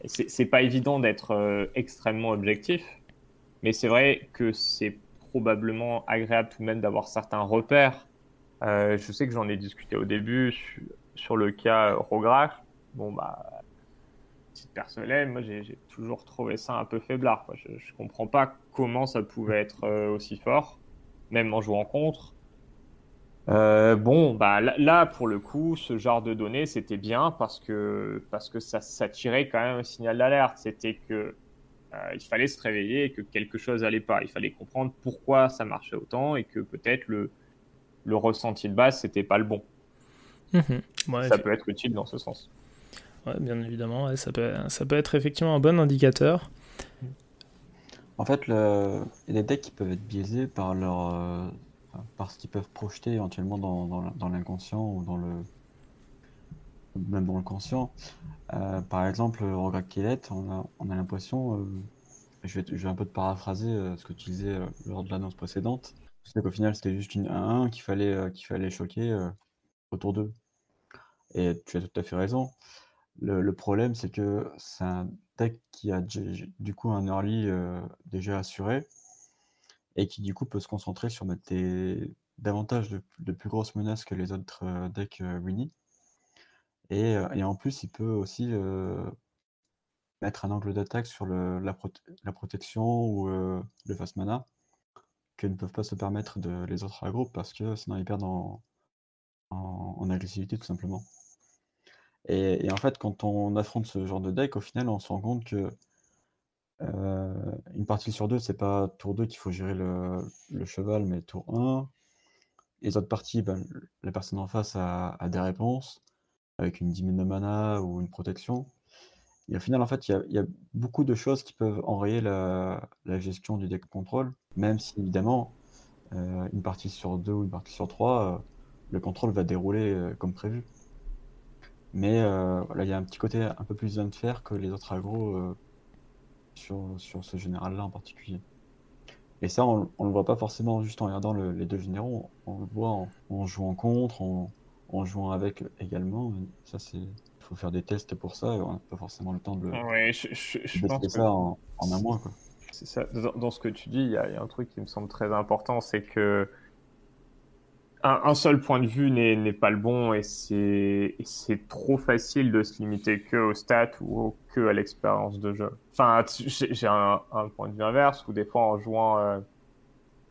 C'est pas évident d'être extrêmement objectif, mais c'est vrai que c'est probablement agréable tout de même d'avoir certains repères euh, je sais que j'en ai discuté au début sur, le cas Rograch. Bon, bah, titre personnel, moi j'ai toujours trouvé ça un peu faiblard. Je, ne comprends pas comment ça pouvait être euh, aussi fort, même en jouant contre. Euh, bon, bah là, pour le coup, ce genre de données, c'était bien parce que, parce que ça, ça tirait quand même un signal d'alerte. C'était que il fallait se réveiller et que quelque chose allait pas. Il fallait comprendre pourquoi ça marchait autant et que peut-être le, le ressenti de base, c'était pas le bon. Mhm. ça peut être utile dans ce sens. Ouais, bien évidemment, ça, peut, ça peut être effectivement un bon indicateur. En fait, le... il y a des decks qui peuvent être biaisés par leur, euh, par ce qu'ils peuvent projeter éventuellement dans, l'inconscient ou le, même dans le conscient. Euh, par exemple, Rograk Killet, on a, on a l'impression, euh, je, vais, un peu te paraphraser ce que tu disais lors de l'annonce précédente, c'est qu'au final, c'était juste une 1-1 qu'il fallait, euh, qu'il fallait choquer euh, autour d'eux. Et tu as tout à fait raison. Le, problème, c'est que c'est un deck qui a du coup un early euh, déjà assuré et qui du coup peut se concentrer sur mettre davantage de, plus grosses menaces que les autres decks Winnie. Et, et, en plus, il peut aussi mettre un angle d'attaque sur le, la, la, protection ou le fast mana que ne peuvent pas se permettre de, les autres agros parce que sinon ils perdent en, en, agressivité tout simplement. Et, en fait, quand on affronte ce genre de deck, au final, on se rend compte que euh, une partie sur deux, c'est pas tour 2 qu'il faut gérer le, cheval, mais tour 1. Les autres parties, ben, la personne en face a, des réponses avec une 10 de mana ou une protection. Et au final, en fait, il y, a beaucoup de choses qui peuvent enrayer la, gestion du deck contrôle, même si évidemment, euh, une partie sur deux ou une partie sur trois, euh, le contrôle va dérouler comme prévu. Mais voilà, il y a un petit côté un peu plus faire que les autres agros sur, sur ce général-là en particulier. Et ça, on, ne le voit pas forcément juste en regardant les deux généraux, on, le voit en, en jouant contre, en, en jouant avec également. Ça, c'est faut faire des tests pour ça, on n'a pas forcément le temps de, ouais, je, je, pense ça en, un mois. C'est ça. Dans, ce que tu dis, il y, a un truc qui me semble très important, c'est que un, seul point de vue n'est pas le bon et c'est trop facile de se limiter que aux stats ou que à l'expérience de jeu. Enfin, j'ai un, point de vue inverse où des fois en jouant, euh,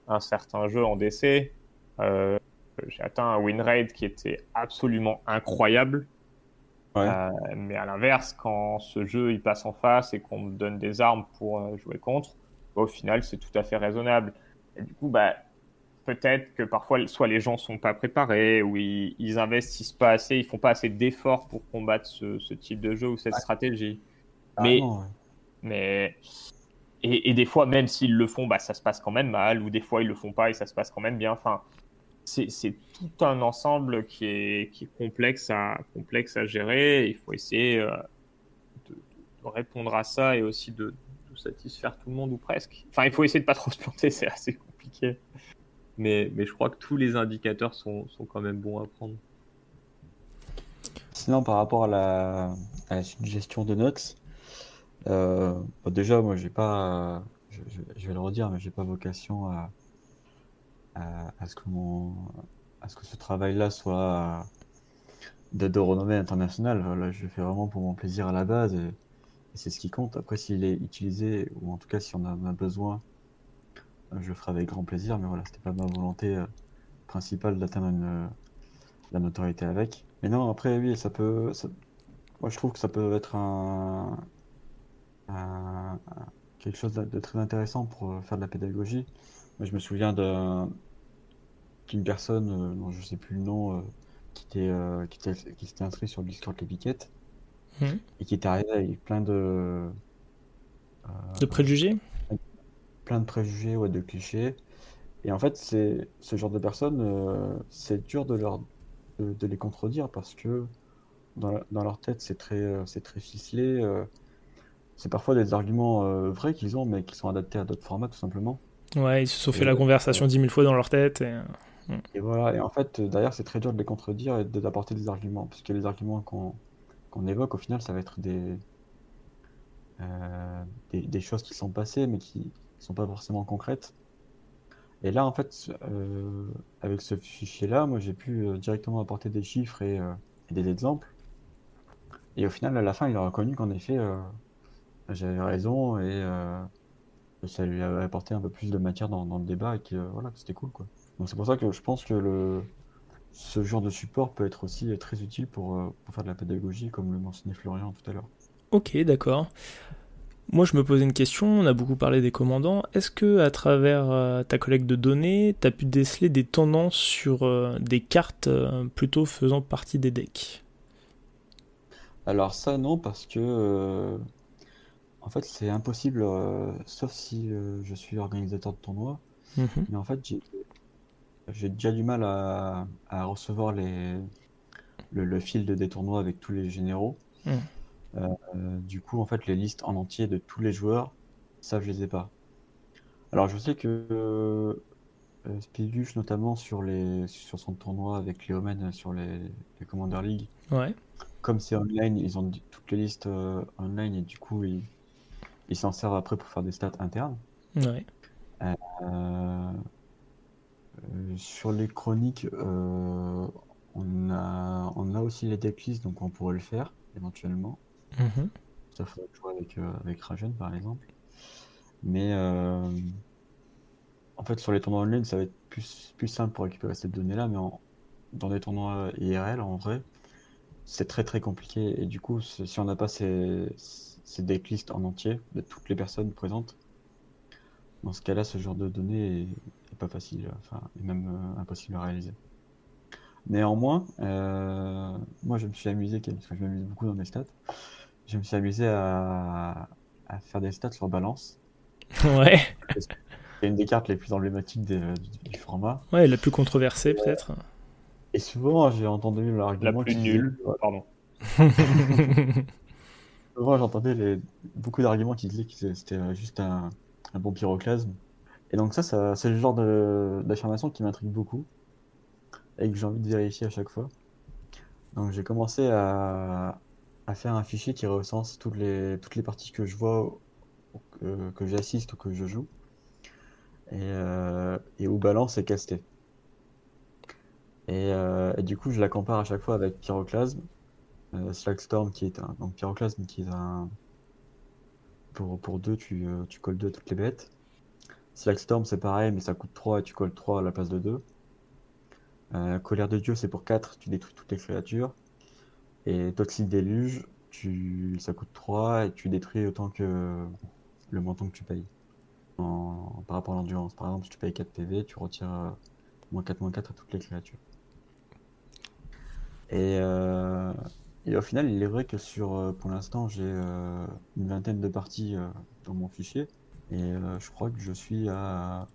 un certain jeu en DC, euh, j'ai atteint un win rate qui était absolument incroyable. Ouais. Euh, mais à l'inverse, quand ce jeu il passe en face et qu'on me donne des armes pour jouer contre, bah, au final c'est tout à fait raisonnable. Et du coup, bah, peut-être que parfois soit les gens sont pas préparés ou ils, ils investissent pas assez, ils font pas assez d'efforts pour combattre ce, ce type de jeu ou cette stratégie. Mais- ouais. Mais et, et des fois, même s'ils le font, bah, ça se passe quand même mal, ou des fois ils le font pas et ça se passe quand même bien. Enfin, c'est c'est tout un ensemble qui est, qui est complexe à complexe à gérer. Il faut essayer euh, de, de répondre à ça et aussi de, de satisfaire tout le monde ou presque. Enfin, il faut essayer de pas trop se planter, [laughs] c'est assez compliqué. Mais, mais je crois que tous les indicateurs sont, sont quand même bons à prendre. Sinon, par rapport à la, à la suggestion de Nox, euh, déjà, moi, j'ai pas, je, je- je vais le redire, mais j'ai pas vocation à, à, à ce que mon, à ce que ce travail-là soit de, de renommée internationale. Voilà, je le fais vraiment pour mon plaisir à la base et, c'est ce qui compte. Après, s'il est utilisé, ou en tout cas, si on en a besoin, je le ferai avec grand plaisir, mais voilà, c'était pas ma volonté euh, principale d'atteindre euh, la notoriété avec. Mais non, après, oui, ça peut. ça- Moi, je trouve que ça peut être un, quelque chose de, très intéressant pour euh, faire de la pédagogie. Moi, je me souviens d'un- d'une personne, euh, dont je sais plus le nom, euh, qui était, euh, qui était, qui s'était inscrit sur le Discord Les Piquettes Mhm. et qui était arrivé avec plein de, euh, De préjugés? Plein de préjugés, ouais, de clichés. Et en fait, c'est ce genre de personnes, euh, c'est dur de leur de, de les contredire parce que dans, la- dans leur tête, c'est très euh, c'est très ficelé. euh, c'est parfois des arguments vrais qu'ils ont, mais qui sont adaptés à d'autres formats, tout simplement. Ouais, ils se sont fait Et- la conversation dix mille fois dans leur tête. Et... Et voilà. Et en fait, derrière, c'est très dur de les contredire et d'apporter des arguments, parce que les arguments qu'on qu'on évoque, au final, ça va être des des, des choses qui sont passées, mais qui sont pas forcément concrètes. Et là, en fait, euh, avec ce fichier-là, moi, j'ai pu euh, directement apporter des chiffres et, euh, et des exemples. Et au final, à la fin, il a reconnu qu'en effet, j'avais raison et ça lui a apporté un peu plus de matière dans, le débat et que voilà, c'était cool, quoi. Donc c'est pour ça que je pense que le, ce genre de support peut être aussi très utile pour, pour faire de la pédagogie, comme le mentionnait Florian tout à l'heure. Ok, d'accord. Moi, je me posais une question. On a beaucoup parlé des commandants. Est-ce que, à travers euh, ta collecte de données, tu as pu déceler des tendances sur euh, des cartes euh, plutôt faisant partie des decks? Alors ça, non, parce que en fait, c'est impossible, sauf si je suis organisateur de tournoi. Mhm. Mais en fait, j'ai j'ai déjà du mal à, à recevoir les, le, le fil de des tournois avec tous les généraux. Mm. Euh, euh, du coup, en fait, les listes en entier de tous les joueurs, ça, je les ai pas. Alors, je sais que euh, Spiguche, notamment sur, les, sur son tournoi avec Léomen sur les, les Commander League, Ouais. comme c'est online, ils ont toutes les listes online et du coup, ils ils s'en servent après pour faire des stats internes. Ouais. Euh, euh, sur les chroniques, euh, on a, on a aussi les decklists, donc on pourrait le faire éventuellement. Mhm. Ça faudrait jouer avec, euh, avec Rajen par exemple. Mais euh, en fait, sur les tournois online, ça va être plus, plus simple pour récupérer cette donnée-là, mais en- dans les tournois IRL, en vrai, c'est très très compliqué. Et du coup, si on n'a pas ces, ces decklists en entier de toutes les personnes présentes, dans ce cas-là, ce genre de données est, pas facile, enfin, est même euh, impossible à réaliser. Néanmoins, euh, moi je me suis amusé, parce que je m'amuse beaucoup dans les stats, je me suis amusé à, à faire des stats sur balance. Ouais. C'est une des cartes les plus emblématiques des- du, du format. Ouais, la plus controversée, peut-être. Et souvent, j'ai entendu La l'argument plus qui nulle, disait- pardon. [laughs] Souvent, j'entendais les... beaucoup d'arguments qui disaient que c'était juste un, un bon pyroclasme. Et donc ça, ça c'est le genre de- d'affirmation qui m'intrigue beaucoup et que j'ai envie de vérifier à chaque fois. Donc j'ai commencé à, à faire un fichier qui recense toutes les, toutes les parties que je vois, que, que j'assiste ou que je joue, et, euh, et où balance est casté. Et, euh, et du coup, je la compare à chaque fois avec Pyroclasme, euh, Slagstorm qui est un. Donc Pyroclasme qui est un. Pour, pour deux, tu, euh, tu colles deux toutes les bêtes. Slack Storm, c'est pareil, mais ça coûte 3 et tu colles 3 à la place de 2. Euh, colère de Dieu, c'est pour 4, tu détruis toutes les créatures. Et Toxic Déluge, tu... ça coûte 3 et tu détruis autant que le montant que tu payes. Par rapport à l'endurance. Par exemple, si tu payes 4 PV, tu retires euh, moins 4, moins 4 à toutes les créatures. Et, euh, et au final, il est vrai que sur, euh, pour l'instant, j'ai euh, une vingtaine de parties dans mon fichier. Et je crois que je suis à,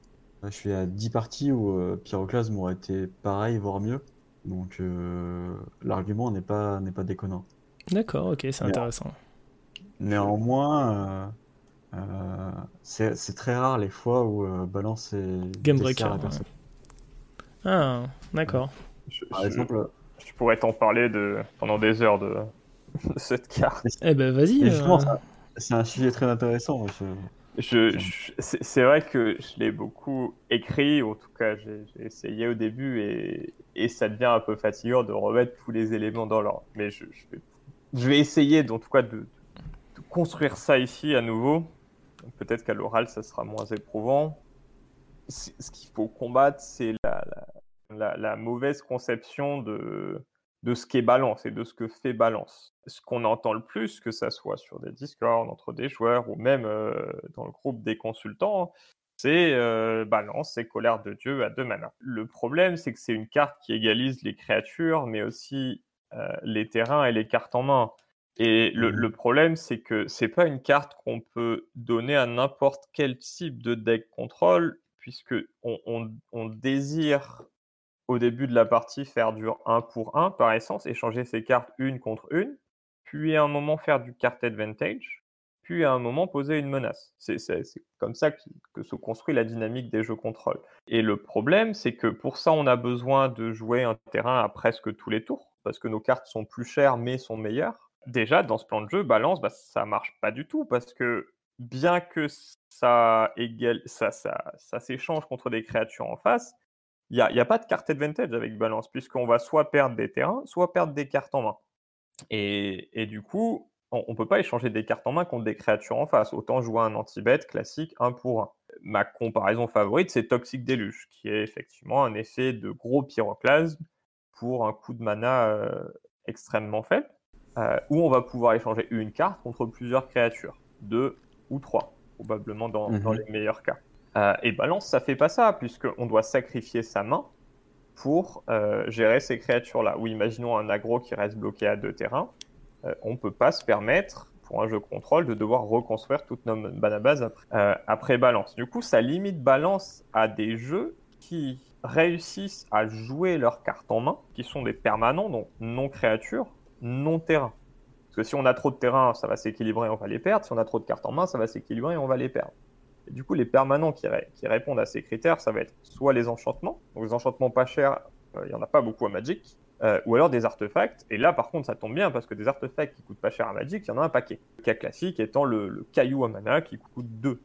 je suis à 10 parties où Pyroclasme aurait été pareil, voire mieux. Donc euh, l'argument n'est pas, n'est pas déconnant. D'accord, ok, c'est intéressant. Néanmoins, euh, euh, c'est c'est très rare les fois où euh, Balance est Game breaker, la ouais. personne. Ah, d'accord. Je, Par je- exemple, je pourrais t'en parler de, pendant des heures de, [laughs] de cette carte. Eh ben vas-y. euh, c'est un sujet très intéressant. je- Je, je- c'est vrai que je l'ai beaucoup écrit, en tout cas j'ai essayé au début et, et ça devient un peu fatigant de remettre tous les éléments dans l'ordre. Mais je, je vais, je vais essayer en tout cas de, de construire ça ici à nouveau. Peut-être qu'à l'oral ça sera moins éprouvant. Ce qu'il faut combattre, c'est la, la- la mauvaise conception de, de ce qu'est balance et de ce que fait balance. Ce qu'on entend le plus, que ça soit sur des Discord, entre des joueurs ou même euh, dans le groupe des consultants, c'est euh, balance, c'est colère de Dieu à deux manas. Le problème, c'est que c'est une carte qui égalise les créatures, mais aussi euh, les terrains et les cartes en main. Et le, Mhm. le problème, c'est que c'est pas une carte qu'on peut donner à n'importe quel type de deck contrôle, puisque on, on- on désire au début de la partie faire du 1 pour 1 par essence, échanger ses cartes une contre une, puis à un moment faire du card advantage, puis à un moment poser une menace. C'est comme ça que, se construit la dynamique des jeux contrôle. Et le problème, c'est que pour ça, on a besoin de jouer un terrain à presque tous les tours, parce que nos cartes sont plus chères mais sont meilleures. Déjà, dans ce plan de jeu, balance, bah, ça marche pas du tout, parce que bien que ça, ça, ça, ça s'échange contre des créatures en face, il n'y a, y a pas de carte advantage avec balance, puisqu'on va soit perdre des terrains, soit perdre des cartes en main. Et, et du coup, on ne peut pas échanger des cartes en main contre des créatures en face. Autant jouer un anti-bet classique 1 pour 1. Ma comparaison favorite, c'est Toxic Deluge, qui est effectivement un effet de gros pyroclasme pour un coup de mana euh, extrêmement faible, euh, où on va pouvoir échanger une carte contre plusieurs créatures, deux ou trois, probablement dans, dans Mhm. les meilleurs cas. Euh, et balance, ça fait pas ça, puisqu'on doit sacrifier sa main pour euh, gérer ces créatures-là. Ou imaginons un aggro qui reste bloqué à deux terrains, euh, on peut pas se permettre, pour un jeu contrôle, de devoir reconstruire toute nos mana base après, après balance. Du coup, ça limite balance à des jeux qui réussissent à jouer leurs cartes en main, qui sont des permanents, donc non créatures, non terrain. Parce que si on a trop de terrain, ça va s'équilibrer, on va les perdre. Si on a trop de cartes en main, ça va s'équilibrer, on va les perdre. Et du coup, les permanents qui, ré- qui répondent à ces critères, ça va être soit les enchantements, donc les enchantements pas chers, euh, il y en a pas beaucoup à Magic, euh, ou alors des artefacts. Et là, par contre, ça tombe bien parce que des artefacts qui coûtent pas cher à Magic, il y en a un paquet. Le cas classique étant le, caillou à mana qui coûte 2.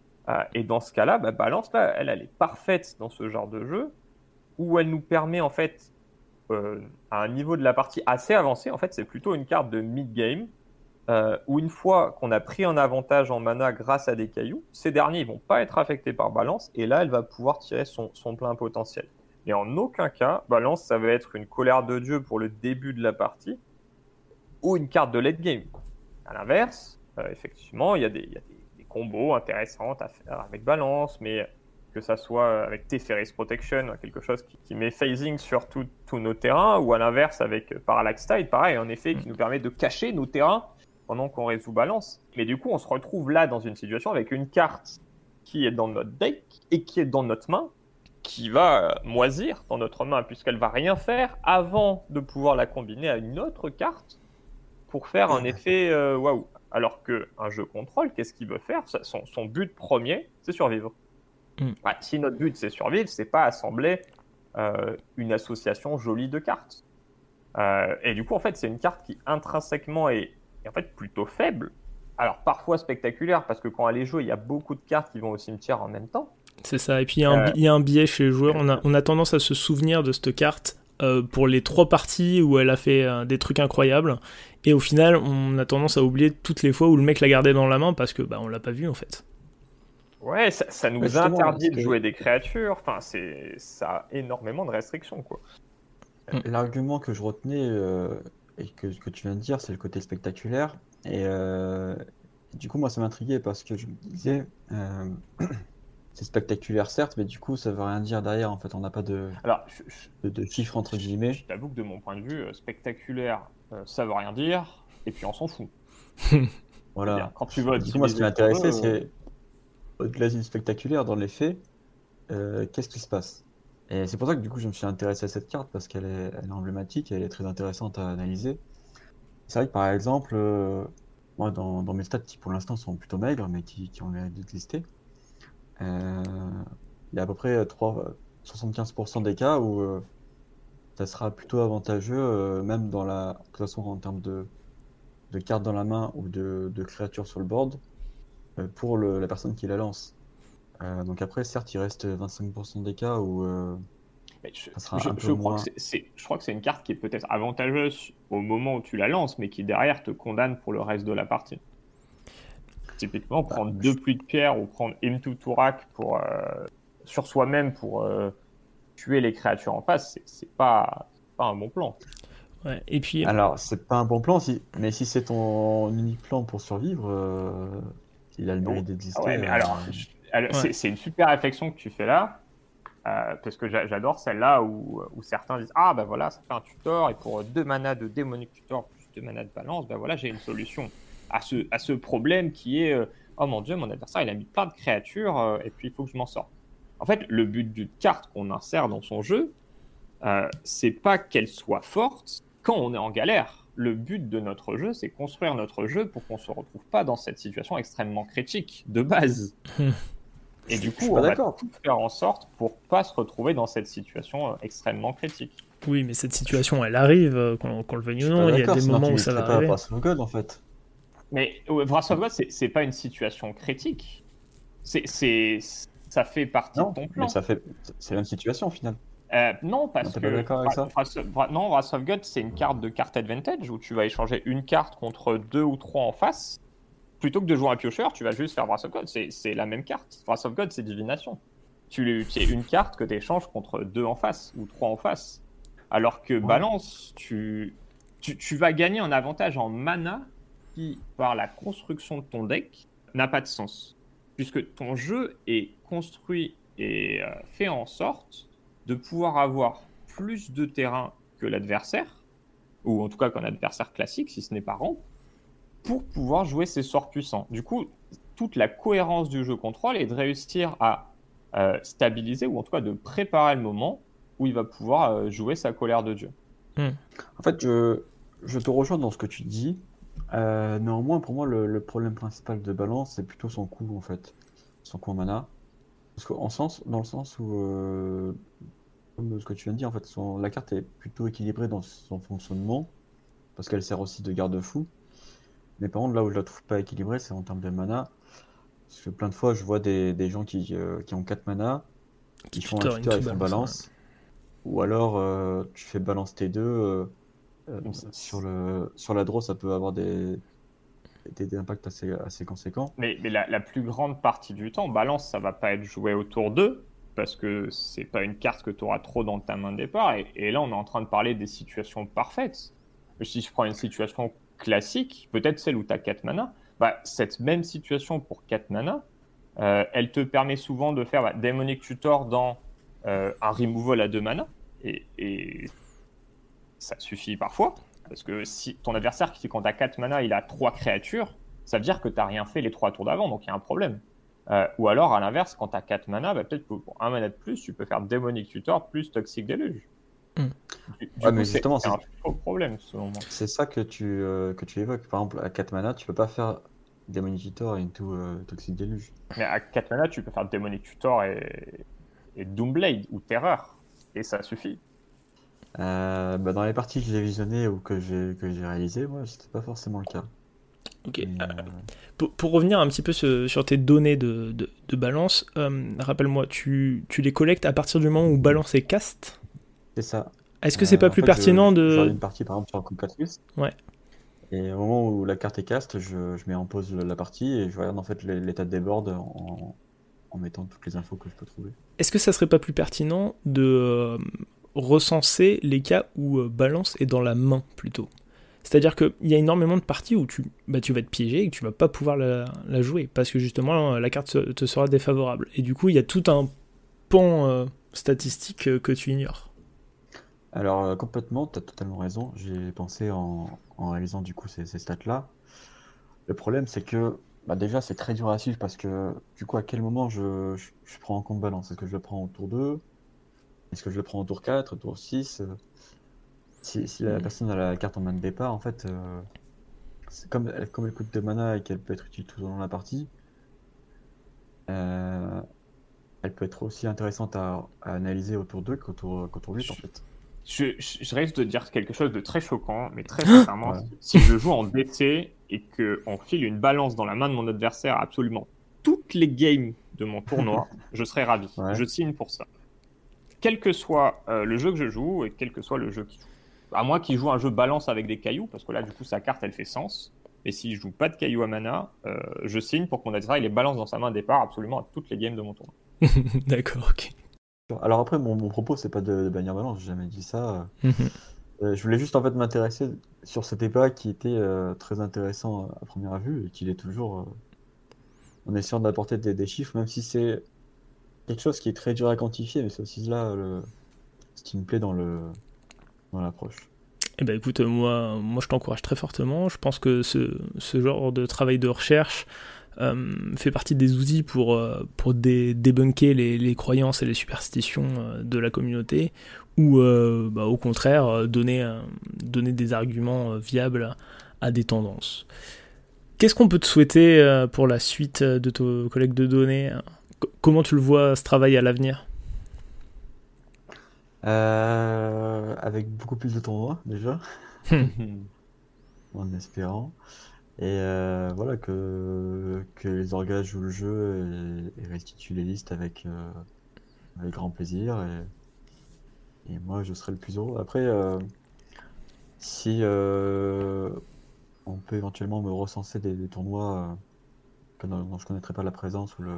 et dans ce cas-là, bah, Balance, là, elle, elle est parfaite dans ce genre de jeu où elle nous permet en fait euh, à un niveau de la partie assez avancé, en fait, c'est plutôt une carte de mid-game euh, où une fois qu'on a pris un avantage en mana grâce à des cailloux, ces derniers ils vont pas être affectés par Balance et là elle va pouvoir tirer son, son plein potentiel. Et en aucun cas, Balance ça va être une colère de Dieu pour le début de la partie ou une carte de late game. À l'inverse, euh, effectivement, il y a, des, il y a des, des combos intéressants à faire avec Balance, mais que ça soit avec Teferi's Protection, quelque chose qui, qui met phasing sur tous nos terrains, ou à l'inverse avec Parallax Tide, pareil, un effet qui nous permet de cacher nos terrains pendant qu'on résout balance. Mais du coup, on se retrouve là dans une situation avec une carte qui est dans notre deck et qui est dans notre main, qui va euh, moisir dans notre main, puisqu'elle va rien faire avant de pouvoir la combiner à une autre carte pour faire un effet euh, waouh. Alors que un jeu contrôle, qu'est-ce qu'il veut faire? Son, son but premier, c'est survivre. Mm. Ouais, si notre but c'est survivre, c'est pas assembler euh, une association jolie de cartes. Euh, et du coup, en fait, c'est une carte qui intrinsèquement est, est en fait plutôt faible. Alors parfois spectaculaire parce que quand elle est jouée, il y a beaucoup de cartes qui vont au cimetière en même temps. C'est ça. Et puis il y, a un Euh, bi- il y a un biais chez les joueurs. On a, on a tendance à se souvenir de cette carte euh, pour les trois parties où elle a fait euh, des trucs incroyables. Et au final, on a tendance à oublier toutes les fois où le mec l'a gardé dans la main parce que bah, on l'a pas vu en fait. Ouais, ça, ça nous justement, interdit de jouer des créatures. Enfin, c'est ça a énormément de restrictions, quoi. L'argument que je retenais euh, et que, que tu viens de dire, c'est le côté spectaculaire. Et euh, du coup, moi, ça m'intriguait parce que je me disais, euh, [clears throat] c'est spectaculaire certes, mais du coup, ça veut rien dire derrière. En fait, on n'a pas de, Alors, je, je- de, de chiffres entre guillemets. je t'avoue que de mon point de vue, euh, spectaculaire, ça veut rien dire, et puis on s'en fout. [laughs] Voilà. Quand tu vas Du coup, moi, ce qui m'intéressait, c'est au-delà du spectaculaire, dans les faits, euh, qu'est-ce qui se passe? Et c'est pour ça que du coup, je me suis intéressé à cette carte parce qu'elle est, emblématique et elle est très intéressante à analyser. C'est vrai que par exemple, euh, moi, dans, mes stats qui pour l'instant sont plutôt maigres, mais qui, ont l'air d'exister, euh, il y a à peu près 3, 75% des cas où euh, ça sera plutôt avantageux, même dans la, toute façon, en termes de, de cartes dans la main ou de, de créatures sur le board, pour la personne qui la lance. Euh, donc après, certes, il reste 25% des cas où euh, je, ça sera je- un peu je crois moins- que c'est- c'est, je crois que c'est une carte qui est peut-être avantageuse au moment où tu la lances, mais qui derrière te condamne pour le reste de la partie. Typiquement, Bah, prendre je- deux pluies de pierre ou prendre Imtu Turak pour, euh, sur soi-même pour euh, tuer les créatures en face, c'est, c'est pas, c'est pas un bon plan. Ouais. Et puis, Alors, c'est pas un bon plan, si... mais si c'est ton unique plan pour survivre, euh, il a le mérite d'exister. Ah ouais, mais alors, je- alors, Ouais. c'est, une super réflexion que tu fais là, euh, parce que j'a- j'adore celle-là où, où certains disent Ah, ben voilà, ça fait un tutor, et pour deux manas de démonique tutor plus deux manas de balance, ben voilà, j'ai une solution à ce, à ce problème qui est euh, Oh mon dieu, mon adversaire, il a mis plein de créatures, euh, et puis il faut que je m'en sorte. En fait, le but d'une carte qu'on insère dans son jeu, euh, c'est pas qu'elle soit forte quand on est en galère. Le but de notre jeu, c'est construire notre jeu pour qu'on se retrouve pas dans cette situation extrêmement critique de base. [laughs] Et du coup, pas on va tout faire en sorte pour pas se retrouver dans cette situation euh, extrêmement critique. oui, mais cette situation, elle arrive, euh, qu'on le veuille ou non. pas Il y a d'accord, des moments tu où ça va pas arriver. Brass of God, en fait. Mais Wrath of God, c'est pas une situation critique. C'est, ça fait partie Non, de ton plan. mais ça fait, c'est la même situation au final. Euh, non, parce Non, que pas d'accord avec ça Wrath of- Wrath- non, Wrath of God, c'est une carte de carte advantage où tu vas échanger une carte contre deux ou trois en face. Plutôt que de jouer un piocheur, tu vas juste faire Wrath of God. C'est c'est la même carte. Wrath of God, c'est divination. Tu lui- tu as une carte que tu échanges contre deux en face ou trois en face. Alors que balance, tu, tu, tu vas gagner un avantage en mana qui, par la construction de ton deck, n'a pas de sens. Puisque ton jeu est construit et euh, fait en sorte de pouvoir avoir plus de terrain que l'adversaire, ou en tout cas qu'un adversaire classique, si ce n'est pas ramp, pour pouvoir jouer ses sorts puissants. Du coup, toute la cohérence du jeu contrôle est de réussir à euh, stabiliser, ou en tout cas de préparer le moment où il va pouvoir euh, jouer sa colère de Dieu. En fait, je, je te rejoins dans ce que tu dis. Euh, néanmoins, pour moi, le, le problème principal de balance, c'est plutôt son coût, en fait. Son coût en mana. Parce qu'en sens, dans le sens où, euh, comme ce que tu viens de dire, en fait, son- la carte est plutôt équilibrée dans son fonctionnement. Parce qu'elle sert aussi de garde-fou. Mais par contre, là où je la trouve pas équilibrée, c'est en termes de mana. Parce que plein de fois, je vois des, des gens qui, euh, qui ont 4 mana, qui font un tutor tuteur et font balance. Ou alors, euh, tu fais balance T2. euh, euh, Donc, ça- sur, le, sur la draw, ça peut avoir des, des, des impacts assez, assez conséquents. Mais, mais la, la plus grande partie du temps, balance, ça va pas être joué autour d'eux, parce que c'est pas une carte que tu auras trop dans ta main de départ. Et, et là, on est en train de parler des situations parfaites. Si je prends une situation classique, peut-être celle où tu as 4 mana, bah, cette même situation pour 4 mana, euh, elle te permet souvent de faire bah, Tutor dans euh, un removal à 2 mana, et, ça suffit parfois. Parce que si ton adversaire, qui quand tu as 4 mana, il a 3 créatures, ça veut dire que tu n'as rien fait les 3 tours d'avant, donc il y a un problème. Euh, ou alors, à l'inverse, quand tu as 4 mana, bah, peut-être pour un mana de plus, tu peux faire Demonic Tutor plus Toxic Deluge. Du, du Ouais, coup, mais c'est justement, c'est c'est- un faux problème, selon moi. C'est ça que tu, euh, que tu évoques. Par exemple, à 4 mana, tu peux pas faire Demonitor into euh, Toxic Deluge. Mais à 4 mana, tu peux faire Demonic Tutor et, et Doomblade ou Terreur. Et ça suffit. Euh, bah, dans les parties que j'ai visionnées ou que j'ai que j'ai réalisées, moi, c'était pas forcément le cas. Ok. Mais, Euh, Pour, pour revenir un petit peu sur, sur tes données de, de- de balance, euh, rappelle-moi, tu, tu les collectes à partir du moment où balance est cast? C'est ça. Est-ce que c'est Euh, pas en plus fait, pertinent je, de. une partie, par exemple, sur Concatrice. Ouais. Et au moment où la carte est cast, je, je mets en pause la partie et je regarde en fait l'é- l'état des boards en, en mettant toutes les infos que je peux trouver. Est-ce que ça serait pas plus pertinent de euh, recenser les cas où euh, balance est dans la main plutôt? C'est-à-dire qu'il y a énormément de parties où tu, bah, tu vas te piéger et que tu vas pas pouvoir la, la jouer parce que justement la carte te sera défavorable. Et du coup, il y a tout un pan euh, statistique euh, que tu ignores. Alors euh, complètement, tu as totalement raison. J'ai pensé en, en réalisant du coup ces, ces stats-là. Le problème, c'est que bah, déjà, c'est très dur à suivre parce que du coup, à quel moment je, je, je prends en compte balance? Est-ce que je le prends au tour 2? Est-ce que je le prends au tour 4, au tour 6? Euh, Si, si la Mhm. personne a la carte en main de départ, en fait, euh, comme, elle, comme elle coûte de mana et qu'elle peut être utile tout au long de la partie, euh, elle peut être aussi intéressante à, à analyser au tour 2 qu'au tour, qu'au tour 8 en fait. Je, je, je risque de dire quelque chose de très choquant, mais très sincèrement, Ouais. si je joue en DC et qu'on file une balance dans la main de mon adversaire à absolument toutes les games de mon tournoi, [laughs] je serais ravi. Ouais. Je signe pour ça. Quel que soit euh, le jeu que je joue et quel que soit le jeu qu'il joue. À moins qu'il joue un jeu balance avec des cailloux, parce que là, du coup, sa carte, elle fait sens. Et s'il joue pas de cailloux à mana, euh, je signe pour que mon adversaire il les balance dans sa main de départ absolument à toutes les games de mon tournoi. [laughs] D'accord, ok. Alors après, mon, mon propos, c'est pas de, de bannir balance, j'ai jamais dit ça. Mhm. Euh, je voulais juste en fait m'intéresser sur ce débat qui était euh, très intéressant à première vue et qu'il est toujours euh, en essayant d'apporter des, des chiffres, même si c'est quelque chose qui est très dur à quantifier, mais c'est aussi là le, ce qui me plaît dans le dans l'approche. Eh ben écoute, moi, moi je t'encourage très fortement. Je pense que ce, ce genre de travail de recherche fait partie des outils pour, euh, pour dé- débunker les, les croyances et les superstitions euh, de la communauté, ou euh, bah, au contraire euh, donner, euh, donner des arguments euh, viables à des tendances. Qu'est-ce qu'on peut te souhaiter euh, pour la suite de ton collègue de données C- Comment tu le vois ce travail à l'avenir? Euh, avec beaucoup plus de tournois déjà, [laughs] en espérant. Et euh, voilà, que, que les orgas jouent le jeu et, et restituent les listes avec, euh, avec grand plaisir. Et, et moi, je serai le plus heureux. Après, euh, si on peut éventuellement me recenser des, des tournois dont, dont je ne connaîtrais pas la présence ou le.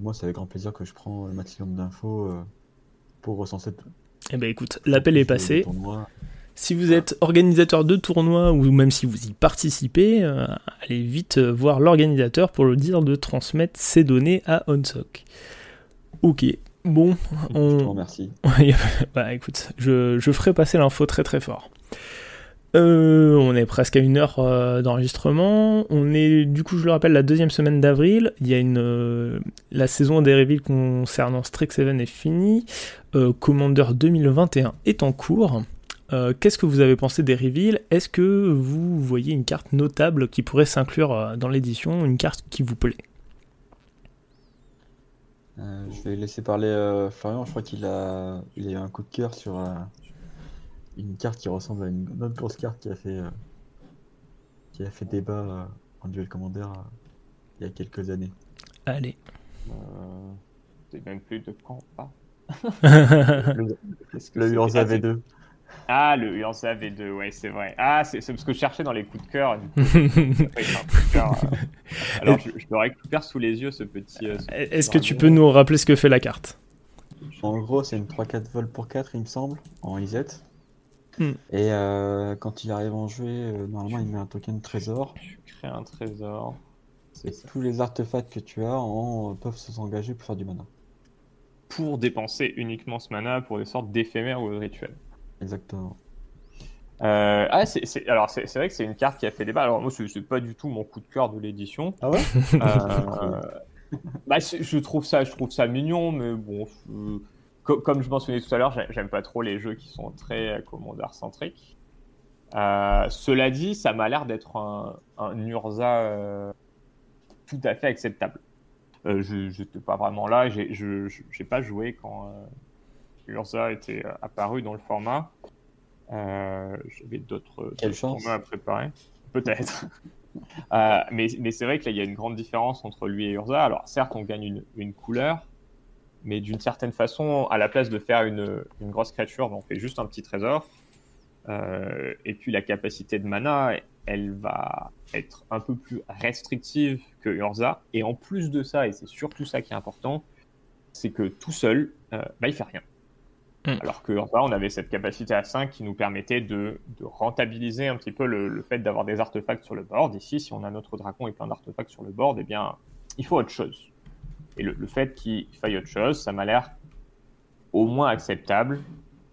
moi, c'est avec grand plaisir que je prends le maximum d'infos pour recenser tout. Eh ben écoute, l'appel est passé. tournois. Si vous êtes organisateur de tournoi ou même si vous y participez, euh, allez vite euh, voir l'organisateur pour le dire de transmettre ces données à OnSoc. Ok, bon, Je te remercie. [laughs] bah écoute, je, je ferai passer l'info très très fort. Euh, on est presque à une heure euh, d'enregistrement. On est, du coup, je le rappelle, la deuxième semaine d'avril. Il y a une, euh, la saison des reveals concernant Strixhaven est finie. Commander 2021 est en cours. Euh, Qu'est-ce que vous avez pensé des reveals Est-ce que vous voyez une carte notable qui pourrait s'inclure euh, dans l'édition, une carte qui vous plaît Euh, je vais laisser parler euh, Florian. Je crois qu'il a, il a eu un coup de cœur sur euh, une carte qui ressemble à une autre grosse carte qui a fait, euh, qui a fait débat euh, en duel commander euh, il y a quelques années. Allez. Euh, c'est même plus de quand parle. Le, Qu'est-ce que le c'est Urza Ah, c'est- V2. Le Ursa V2, ouais, c'est vrai. Ah, c'est parce que je cherchais dans les coups de cœur. du coup, [laughs] ça fait un coup de cœur, euh. Alors, je, je le récupère sous les yeux, ce petit. euh, petit Est-ce que tu peux nous rappeler ce que fait la carte? En gros, c'est une 3-4 vols pour 4, il me semble, en IZ. Hmm. Et euh, quand il arrive en jeu, euh, normalement, il met un token trésor. Tu crées un trésor. Et tous les artefacts que tu as en, peuvent s'engager pour faire du mana. Pour dépenser uniquement ce mana pour des sortes d'éphémères ou de rituels. Exactement. Euh, ah, c'est, c'est- alors c'est, c'est vrai que c'est une carte qui a fait débat. Alors moi, c'est, c'est pas du tout mon coup de cœur de l'édition. Ah ouais? Euh, bah, je trouve ça, je trouve ça mignon, mais bon, co- comme je mentionnais tout à l'heure, j'ai- j'aime pas trop les jeux qui sont très euh, commandeur centriques. Euh, cela dit, ça m'a l'air d'être un, un Urza tout à fait acceptable. Je n'étais pas vraiment là, j'ai, je j'ai pas joué quand Urza était euh, apparu dans le format. Euh, J'avais d'autres tournois à préparer. Peut-être. [laughs] Euh, mais mais c'est vrai que là, il y a une grande différence entre lui et Urza. Alors, certes, on gagne une, une couleur, mais d'une certaine façon, à la place de faire une, une grosse créature, on fait juste un petit trésor. Euh, et puis, la capacité de mana, elle va être un peu plus restrictive que Urza. Et en plus de ça, et c'est surtout ça qui est important, c'est que tout seul, bah, il fait rien. Mm. Alors que Urza, on avait cette capacité à 5 qui nous permettait de, rentabiliser un petit peu le, fait d'avoir des artefacts sur le board. Ici, si on a notre dragon et plein d'artefacts sur le board, eh bien, il faut autre chose. Et le, fait qu'il faille autre chose, ça m'a l'air au moins acceptable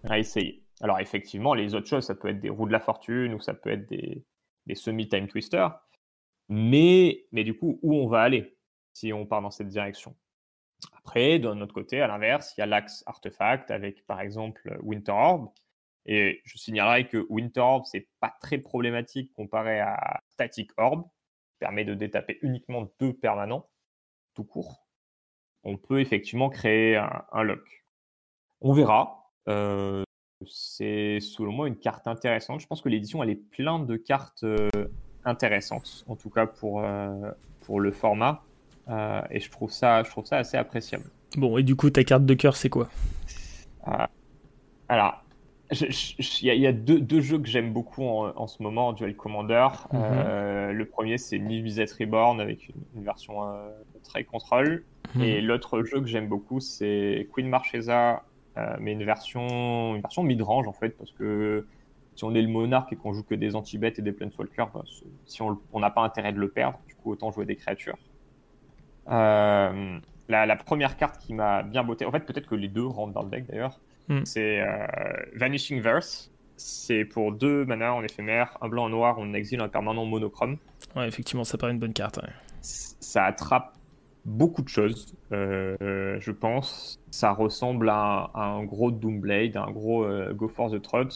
à essayer. Alors effectivement, les autres choses, ça peut être des roues de la fortune ou ça peut être des, des semi-time twisters. Mais, mais du coup, où on va aller si on part dans cette direction? Après, d'un autre côté, à l'inverse, il y a l'axe artefact avec par exemple Winter Orb. Et je signalerai que Winter Orb, c'est pas très problématique comparé à Static Orb, qui permet de détaper uniquement deux permanents, tout court. On peut effectivement créer un, lock. On verra. Euh, c'est selon moi une carte intéressante. Je pense que l'édition elle est pleine de cartes euh, intéressantes, en tout cas pour, euh, pour le format. Euh, et je trouve, ça, je trouve ça assez appréciable. Bon, et du coup, ta carte de cœur, c'est quoi? Euh, alors, il y a, il y a deux, deux jeux que j'aime beaucoup en, en ce moment en Duel Commander. Mhm. Euh, le premier, c'est Niv-Mizzet Reborn avec une, une version euh, très contrôle. Et l'autre jeu que j'aime beaucoup, c'est Queen Marchesa, euh, mais une version, une version mid-range en fait, parce que si on est le monarque et qu'on joue que des anti-bêtes et des planeswalkers, bah, si on n'a pas intérêt de le perdre, du coup autant jouer des créatures. Euh, la, la première carte qui m'a bien botté, en fait peut-être que les deux rentrent dans le deck d'ailleurs, Hmm. c'est euh, Vanishing Verse. C'est pour deux mana en éphémère, un blanc, un noir, on exile un permanent monochrome Ouais, effectivement, ça paraît une bonne carte. ouais. ça attrape beaucoup de choses, euh, je pense. Ça ressemble à un, à un gros Doomblade, un gros euh, Go for the Trot.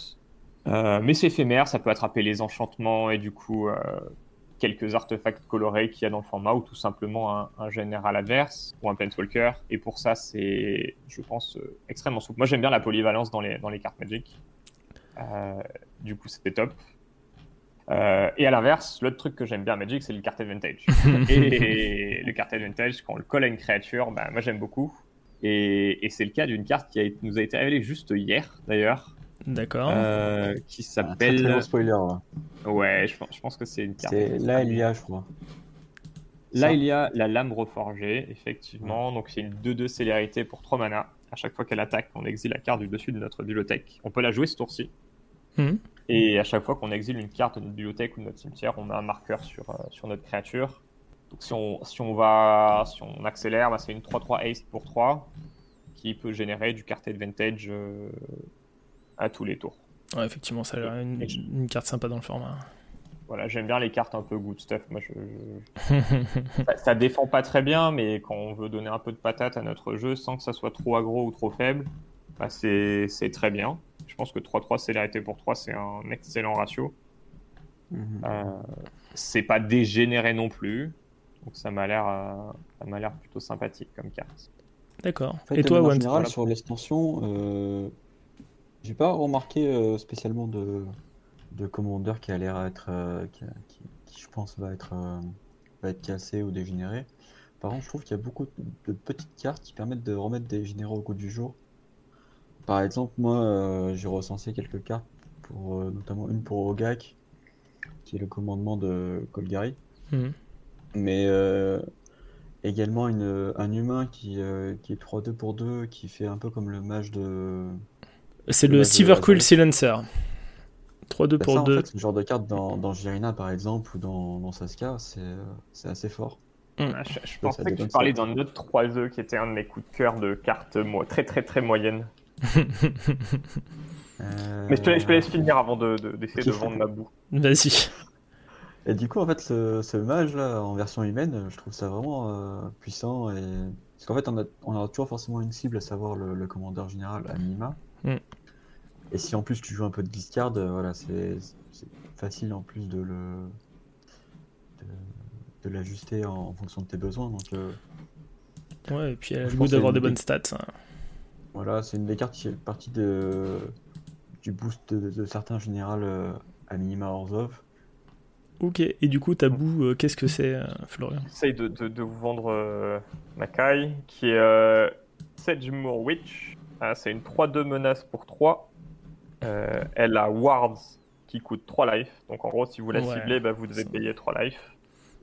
Euh, mais c'est éphémère, ça peut attraper les enchantements et du coup quelques artefacts colorés qu'il y a dans le format ou tout simplement un, un général adverse ou un Planeswalker. Et pour ça, c'est, je pense, euh, extrêmement souple. Moi, j'aime bien la polyvalence dans les, dans les cartes Magic. Euh, du coup, c'était top. Euh, et à l'inverse, l'autre truc que j'aime bien à Magic, c'est le card advantage. [laughs] et le card advantage, quand on le colle à une créature, bah, moi j'aime beaucoup. Et, et c'est le cas d'une carte qui a, nous a été révélée juste hier, d'ailleurs, D'accord. euh, qui s'appelle. très gros spoiler. là. Ouais, je pense, je pense que c'est une carte. C'est là, il y a, je crois. Là, Ça. il y a la lame reforgée, effectivement. Donc, c'est une 2-2 célérité pour 3 mana. À chaque fois qu'elle attaque, on exile la carte du dessus de notre bibliothèque. On peut la jouer ce tour-ci. Mhm. Et à chaque fois qu'on exile une carte de notre bibliothèque ou de notre cimetière, on met un marqueur sur, euh, sur notre créature. Donc, si on, si on va, si on accélère, bah, c'est une 3-3 haste pour 3 qui peut générer du card advantage euh, à tous les tours. Ouais, effectivement, ça a l'air une, une carte sympa dans le format. Voilà, j'aime bien les cartes un peu good stuff. Moi, je, [laughs] je- ça, ça défend pas très bien, mais quand on veut donner un peu de patate à notre jeu sans que ça soit trop aggro ou trop faible, bah c'est très bien. Je pense que 3-3 célérité pour 3, c'est un excellent ratio. Mhm. Euh, c'est pas dégénéré non plus. Donc ça m'a l'air euh, l'air plutôt sympathique comme carte. D'accord. En fait, Et toi, en général, sur l'extension, euh, j'ai pas remarqué euh, spécialement de, de commandeur qui a l'air à être, euh, qui, qui- qui, je pense va être, euh, va être cassé ou dégénéré. Par contre, je trouve qu'il y a beaucoup de petites cartes qui permettent de remettre des généraux au goût du jour. Par exemple, moi, j'ai recensé quelques cartes, pour, notamment une pour Ogak, qui est le commandement de Colgary Mhm. mais également une, un humain qui, qui est 3-2 pour 2, qui fait un peu comme le mage de. C'est Le de Silverquill. Silencer. 3-2 Bah, pour ça, en 2. fait, ce genre de carte dans, dans Jirina par exemple ou dans, dans Saska, c'est c'est assez fort. Ah, je, je pensais que tu parlais d'un autre 3-2 qui était un de mes coups de cœur de cartes mo- très très très moyennes. [laughs] Euh, Mais je te, je te laisse finir avant de- de- d'essayer de, Ok. vendre ma boue. [laughs] Vas-y. Et du coup, en fait, ce, ce mage là en version humaine, je trouve ça vraiment euh, puissant. Et... Parce qu'en fait, on a, on a toujours forcément une cible, à savoir le, le commandeur général à minima. Mm. Et si en plus tu joues un peu de discard, euh, voilà, c'est facile en plus de le de, de l'ajuster en, en fonction de tes besoins. Donc euh, Ouais, et puis elle a le goût d'avoir des bonnes stats. hein. voilà, c'est une des cartes qui fait partie de, du boost de, de certains générales euh, à minima Orzhov. Ok, et du coup, Tabou, euh, qu'est-ce que c'est, euh, Florian? J'essaye de, de- de vous vendre euh, Makai, qui est euh, Sedgemoor Witch. Ah, c'est une 3-2 menace pour 3. Euh, elle a Wards qui coûte 3 life. Donc en gros, si vous la Ouais, ciblez, bah, vous devez payer 3 life.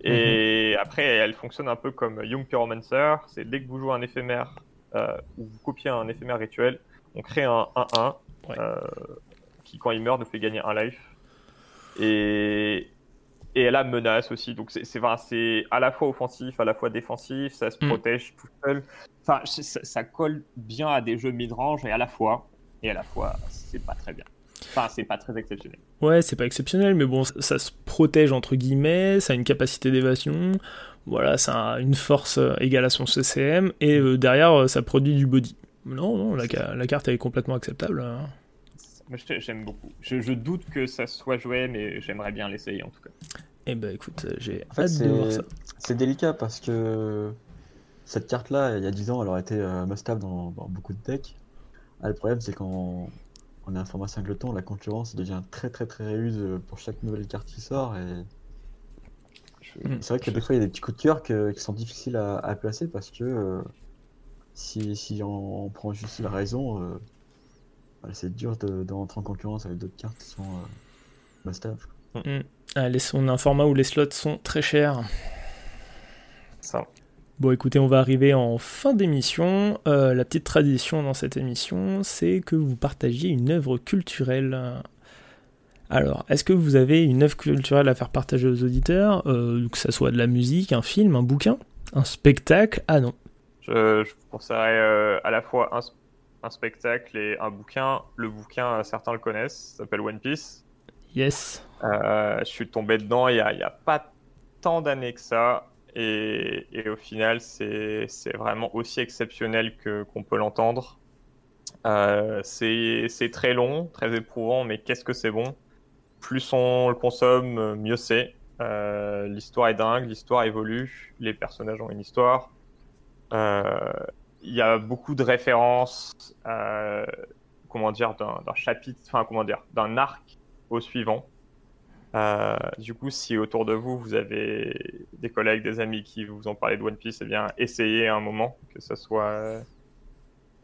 Et après, elle fonctionne un peu comme Young Pyromancer. C'est dès que vous jouez un éphémère euh, ou vous copiez un éphémère rituel, on crée un 1-1 Ouais. euh, qui, quand il meurt, nous fait gagner un life. Et, et elle a menace aussi. Donc c'est à la fois offensif, à la fois défensif. Ça se Mm. protège tout seul. Enfin, ça, ça colle bien à des jeux mid-range et à la fois, et à la fois, c'est pas très bien. Enfin, c'est pas très exceptionnel. Ouais, c'est pas exceptionnel, mais bon, ça, ça se protège entre guillemets, ça a une capacité d'évasion, voilà, ça a une force euh, égale à son CCM, et euh, derrière, euh, ça produit du body. Non, non, la, ca- la carte elle est complètement acceptable. hein. Moi, je- j'aime beaucoup. Je, je doute que ça soit joué, mais j'aimerais bien l'essayer en tout cas. Eh ben écoute, j'ai En fait, hâte de voir c'est ça. c'est délicat parce que cette carte-là, il y a 10 ans, elle aurait été must-have dans, dans beaucoup de decks. Ah, le problème, c'est quand on est un format singleton, la concurrence devient très très très ruse pour chaque nouvelle carte qui sort. Et Je- Mm. c'est vrai que des fois, il y a des petits coups de cœur que- qui sont difficiles à, à placer parce que euh, si, si on, on prend juste la raison, euh, voilà, c'est dur de, de rentrer en concurrence avec d'autres cartes qui sont euh, must-have. Ah, les- on a un format où les slots sont très chers. Ça. Bon, écoutez, on va arriver en fin d'émission. Euh, la petite tradition dans cette émission, c'est que vous partagiez une œuvre culturelle. Alors, est-ce que vous avez une œuvre culturelle à faire partager aux auditeurs? Euh, Que ça soit de la musique, un film, un bouquin, un spectacle? Ah non. Je, je conseillerais euh, à la fois un, un spectacle et un bouquin. Le bouquin, certains le connaissent, s'appelle One Piece. Yes. Je suis tombé dedans il n'y a pas tant d'années que ça. Et, au final, c'est vraiment aussi exceptionnel qu'on peut l'entendre. Euh, c'est très long, très éprouvant, mais qu'est-ce que c'est bon? Plus on le consomme, mieux c'est. Euh, l'histoire est dingue, l'histoire évolue, les personnages ont une histoire. Euh, Il y a beaucoup de références, comment dire, d'un chapitre, enfin comment dire, d'un arc au suivant. Euh, du coup, si autour de vous, vous avez des collègues, des amis qui vous ont parlé de One Piece, eh bien, essayez un moment, que ce soit euh,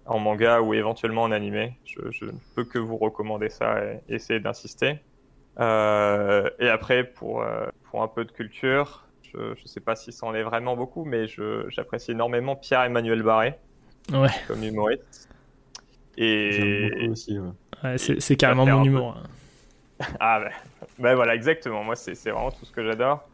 en manga ou éventuellement en animé. Je, je ne peux que vous recommander ça et essayer d'insister. Euh, et après, pour, euh, pour un peu de culture, je ne sais pas si ça en est vraiment beaucoup, mais je- j'apprécie énormément Pierre-Emmanuel Barré Ouais, comme humoriste. J'aime Et, beaucoup aussi. ouais. c'est carrément mon humour. hein. [laughs] Ah ben, ben voilà, exactement. Moi, c'est c'est vraiment tout ce que j'adore.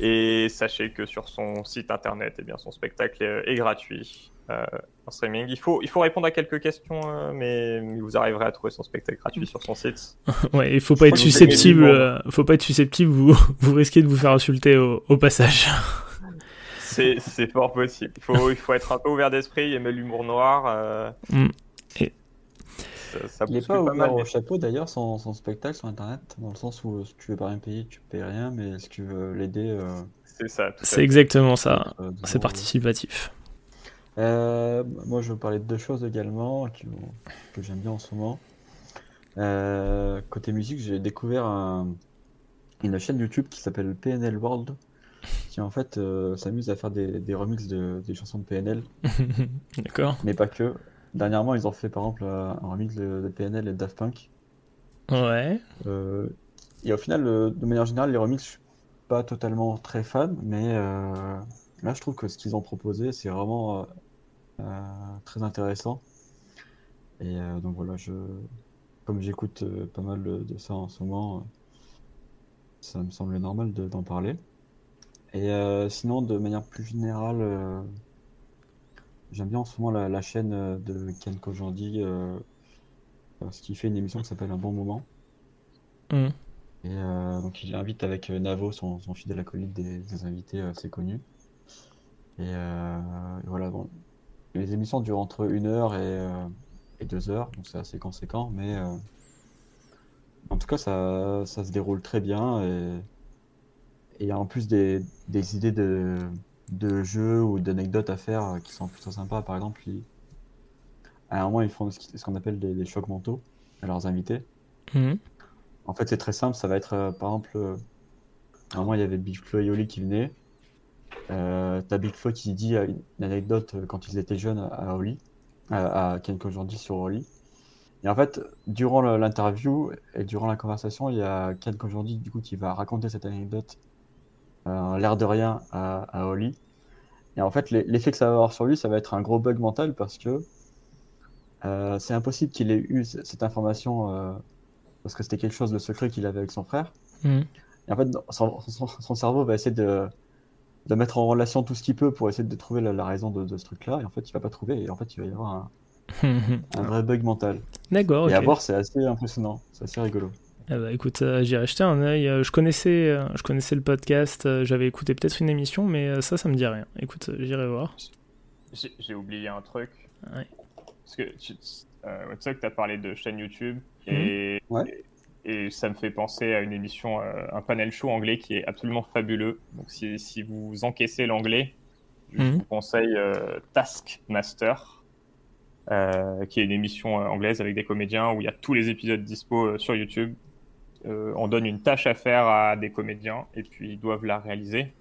Et sachez que sur son site internet, eh bien, son spectacle est, est gratuit euh, en streaming. Il faut, il faut répondre à quelques questions, euh, mais vous arriverez à trouver son spectacle gratuit sur son site. [laughs] Ouais, il faut pas être susceptible. euh, faut pas être susceptible. Vous, [laughs] vous risquez de vous faire insulter au, au passage. C'est c'est fort possible. Il faut, il faut être un peu ouvert d'esprit, aimer l'humour noir. euh, Mm. Et- ça, ça Il est bouscule pas pas mal. au mais- chapeau d'ailleurs son, son spectacle sur internet, dans le sens où euh, si tu veux pas rien payer, tu payes rien, mais si tu veux l'aider, euh, C'est ça. C'est exactement ça. euh, C'est participatif. Euh, moi, je vais vous parler de deux choses également qui- que j'aime bien en ce moment. Euh, côté musique, j'ai découvert un- une chaîne YouTube qui s'appelle PNL World, qui en fait euh, s'amuse à faire des, des remixes de, des chansons de PNL, [laughs] D'accord. mais pas que. Dernièrement, ils ont fait par exemple euh, un remix de, de PNL et de Daft Punk. Ouais. Euh, et au final, euh, de manière générale, les remixes, je suis pas totalement très fan, mais euh, là, je trouve que ce qu'ils ont proposé, c'est vraiment euh, très intéressant. Et donc voilà, je, comme j'écoute pas mal de, de ça en ce moment, ça me semble normal de- d'en parler. Et sinon, de manière plus générale, j'aime bien en ce moment la, la chaîne euh, de Ken Kojandi, euh, parce qu'il fait une émission qui s'appelle Un bon moment. Mm. Et euh, donc il invite avec euh, Navo, son, son fidèle acolyte, des, des invités euh, assez connus. Et, euh, et voilà, bon, les émissions durent entre une heure et, euh, deux heures, donc c'est assez conséquent, mais euh, en tout cas ça, ça se déroule très bien et et il y a en plus des, des idées de, de jeux ou d'anecdotes à faire euh, qui sont plutôt sympas. Par exemple, ils- à un moment ils font ce qu'on appelle des, des chocs mentaux à leurs invités. Mhm. En fait, c'est très simple. Ça va être, euh, par exemple, euh, à un moment, il y avait Big Flo et Oli qui venaient. Euh, T'as Big Flo qui dit une anecdote quand ils étaient jeunes à Oli, à, à Ken Kojandi sur Oli. Et en fait, durant l'interview et durant la conversation, il y a Ken Kojandi du coup qui va raconter cette anecdote, l'air de rien à, à Oli. Et en fait, l'e- l'effet que ça va avoir sur lui, ça va être un gros bug mental parce que euh, c'est impossible qu'il ait eu cette information euh, parce que c'était quelque chose de secret qu'il avait avec son frère. Mhm. Et en fait, son, son- son cerveau va essayer de, de mettre en relation tout ce qu'il peut pour essayer de trouver la, la raison de, de ce truc-là. Et en fait, il va pas trouver. Et en fait, il va y avoir un, [laughs] un vrai bug mental. D'accord, Et à ok. voir, c'est assez impressionnant. C'est assez rigolo. Ah bah, écoute, euh, j'irai jeter un œil. Euh, Je connaissais, euh, je connaissais le podcast, euh, j'avais écouté peut-être une émission, mais ça, ça me dit rien. Écoute, j'irai voir. J'ai oublié un truc. Ouais. Parce que tu euh, tu sais que tu as parlé de chaîne YouTube et, Ouais. et, ça me fait penser à une émission, euh, un panel show anglais qui est absolument fabuleux. Donc si, si vous encaissez l'anglais, je Mhm. vous conseille euh, Taskmaster, euh, qui est une émission euh, anglaise avec des comédiens où il y a tous les épisodes dispo euh, sur YouTube. Euh, on donne une tâche à faire à des comédiens et puis ils doivent la réaliser.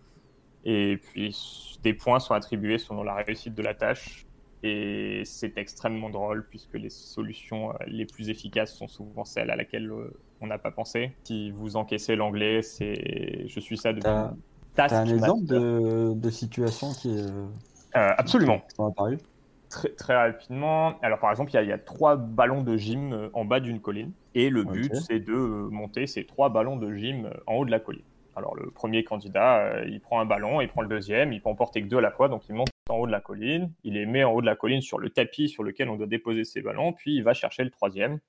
Et puis des points sont attribués selon la réussite de la tâche. Et c'est extrêmement drôle puisque les solutions euh, les plus efficaces sont souvent celles à laquelle euh, on n'a pas pensé. Si vous encaissez l'anglais, c'est je suis ça depuis. T'as un exemple de, de situation qui, est, euh, absolument. qui Très, très rapidement. Alors, par exemple, il y a, il y a trois ballons de gym euh, en bas d'une colline. Et le but, c'est de euh, monter ces trois ballons de gym euh, en haut de la colline. Alors, le premier candidat, il prend un ballon, il prend le deuxième, il peut en porter que deux à la fois, donc il monte en haut de la colline, il les met en haut de la colline sur le tapis sur lequel on doit déposer ses ballons, puis il va chercher le troisième.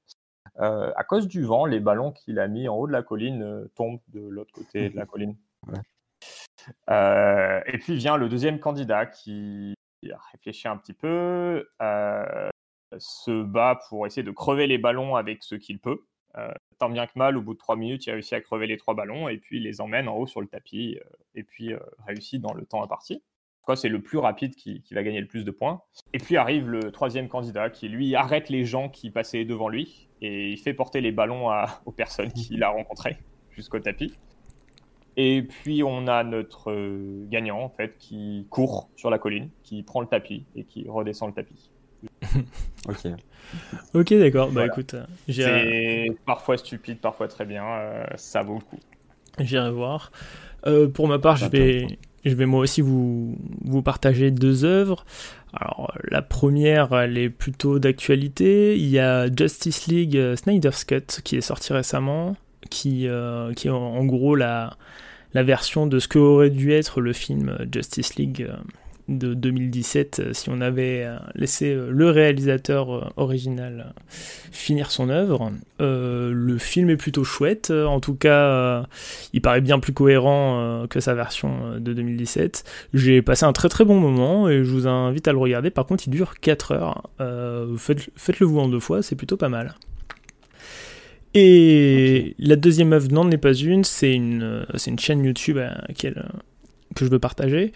Euh, à cause du vent, les ballons qu'il a mis en haut de la colline euh, tombent de l'autre côté de la colline. Ouais. Euh, et puis vient le deuxième candidat qui réfléchit un petit peu, euh, se bat pour essayer de crever les ballons avec ce qu'il peut. Euh, tant bien que mal, au bout de trois minutes, il réussit à crever les trois ballons et puis il les emmène en haut sur le tapis euh, et puis réussit dans le temps imparti. Quoi, c'est le plus rapide qui, qui va gagner le plus de points. Et puis arrive le troisième candidat qui, lui, arrête les gens qui passaient devant lui et il fait porter les ballons à- aux personnes qu'il a rencontrées jusqu'au tapis. Et puis on a notre euh, gagnant, en fait, qui court sur la colline, qui prend le tapis et qui redescend le tapis. [laughs] Ok. Ok, d'accord. Bah Voilà. écoute, euh, j'irai C'est parfois stupide, parfois très bien, euh, ça vaut le coup. j'irai voir. Euh, pour ma part, je vais, je vais moi aussi vous, vous partager deux œuvres. Alors, la première, elle est plutôt d'actualité. Il y a Justice League Snyder's Cut qui est sorti récemment, qui, euh, qui est en, gros la, la version de ce que aurait dû être le film euh, Justice League euh, de 2017 euh, si on avait laissé le réalisateur original finir son œuvre. Le film est plutôt chouette, en tout cas il paraît bien plus cohérent que sa version de 2017. J'ai passé un très très bon moment et je vous invite à le regarder. Par contre, il dure 4 heures. Faites, faites-le vous en deux fois, c'est plutôt pas mal. Et la deuxième œuvre n'en est pas une, c'est une, euh, c'est une chaîne YouTube à laquelle, euh, que je veux partager.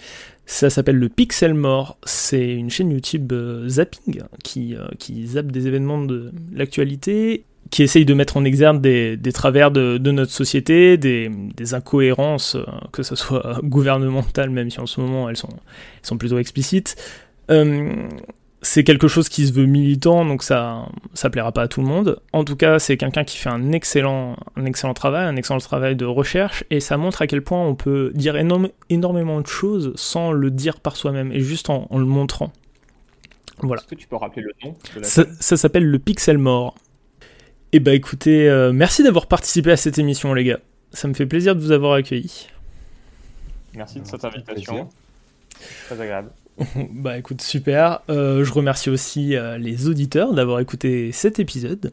Ça s'appelle le Pixel Mort. C'est une chaîne YouTube euh, zapping qui, euh, qui zappe des événements de l'actualité, qui essaye de mettre en exergue des, des travers de, de notre société, des, des incohérences, euh, que ce soit [laughs] gouvernementales, même si en ce moment elles sont, elles sont plutôt explicites. C'est quelque chose qui se veut militant, donc ça, ça plaira pas à tout le monde. En tout cas, c'est quelqu'un qui fait un excellent, un excellent travail, un excellent travail de recherche, et ça montre à quel point on peut dire énorme- énormément de choses sans le dire par soi-même, et juste en, en le montrant. Voilà. Est-ce que tu peux rappeler le nom de la Ça, s'appelle le Pixel Mort. Et bah écoutez, euh, merci d'avoir participé à cette émission, les gars. Ça me fait plaisir de vous avoir accueillis. Merci de cette invitation. Très agréable. [laughs] bah écoute, super. Euh, je remercie aussi euh, les auditeurs d'avoir écouté cet épisode.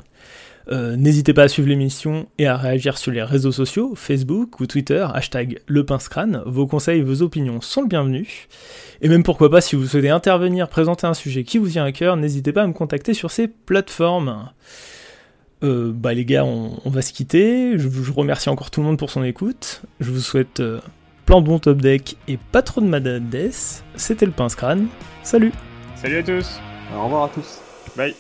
Euh, N'hésitez pas à suivre l'émission et à réagir sur les réseaux sociaux, Facebook ou Twitter, hashtag le. Vos conseils, vos opinions sont le bienvenu. Et même pourquoi pas, si vous souhaitez intervenir, présenter un sujet qui vous tient à cœur, n'hésitez pas à me contacter sur ces plateformes. Bah les gars, on, va se quitter. Je, remercie encore tout le monde pour son écoute. Je vous souhaite plein de bons top deck et pas trop de Madame Death. C'était le pince crâne. Salut Salut à tous. Alors, au revoir à tous. Bye.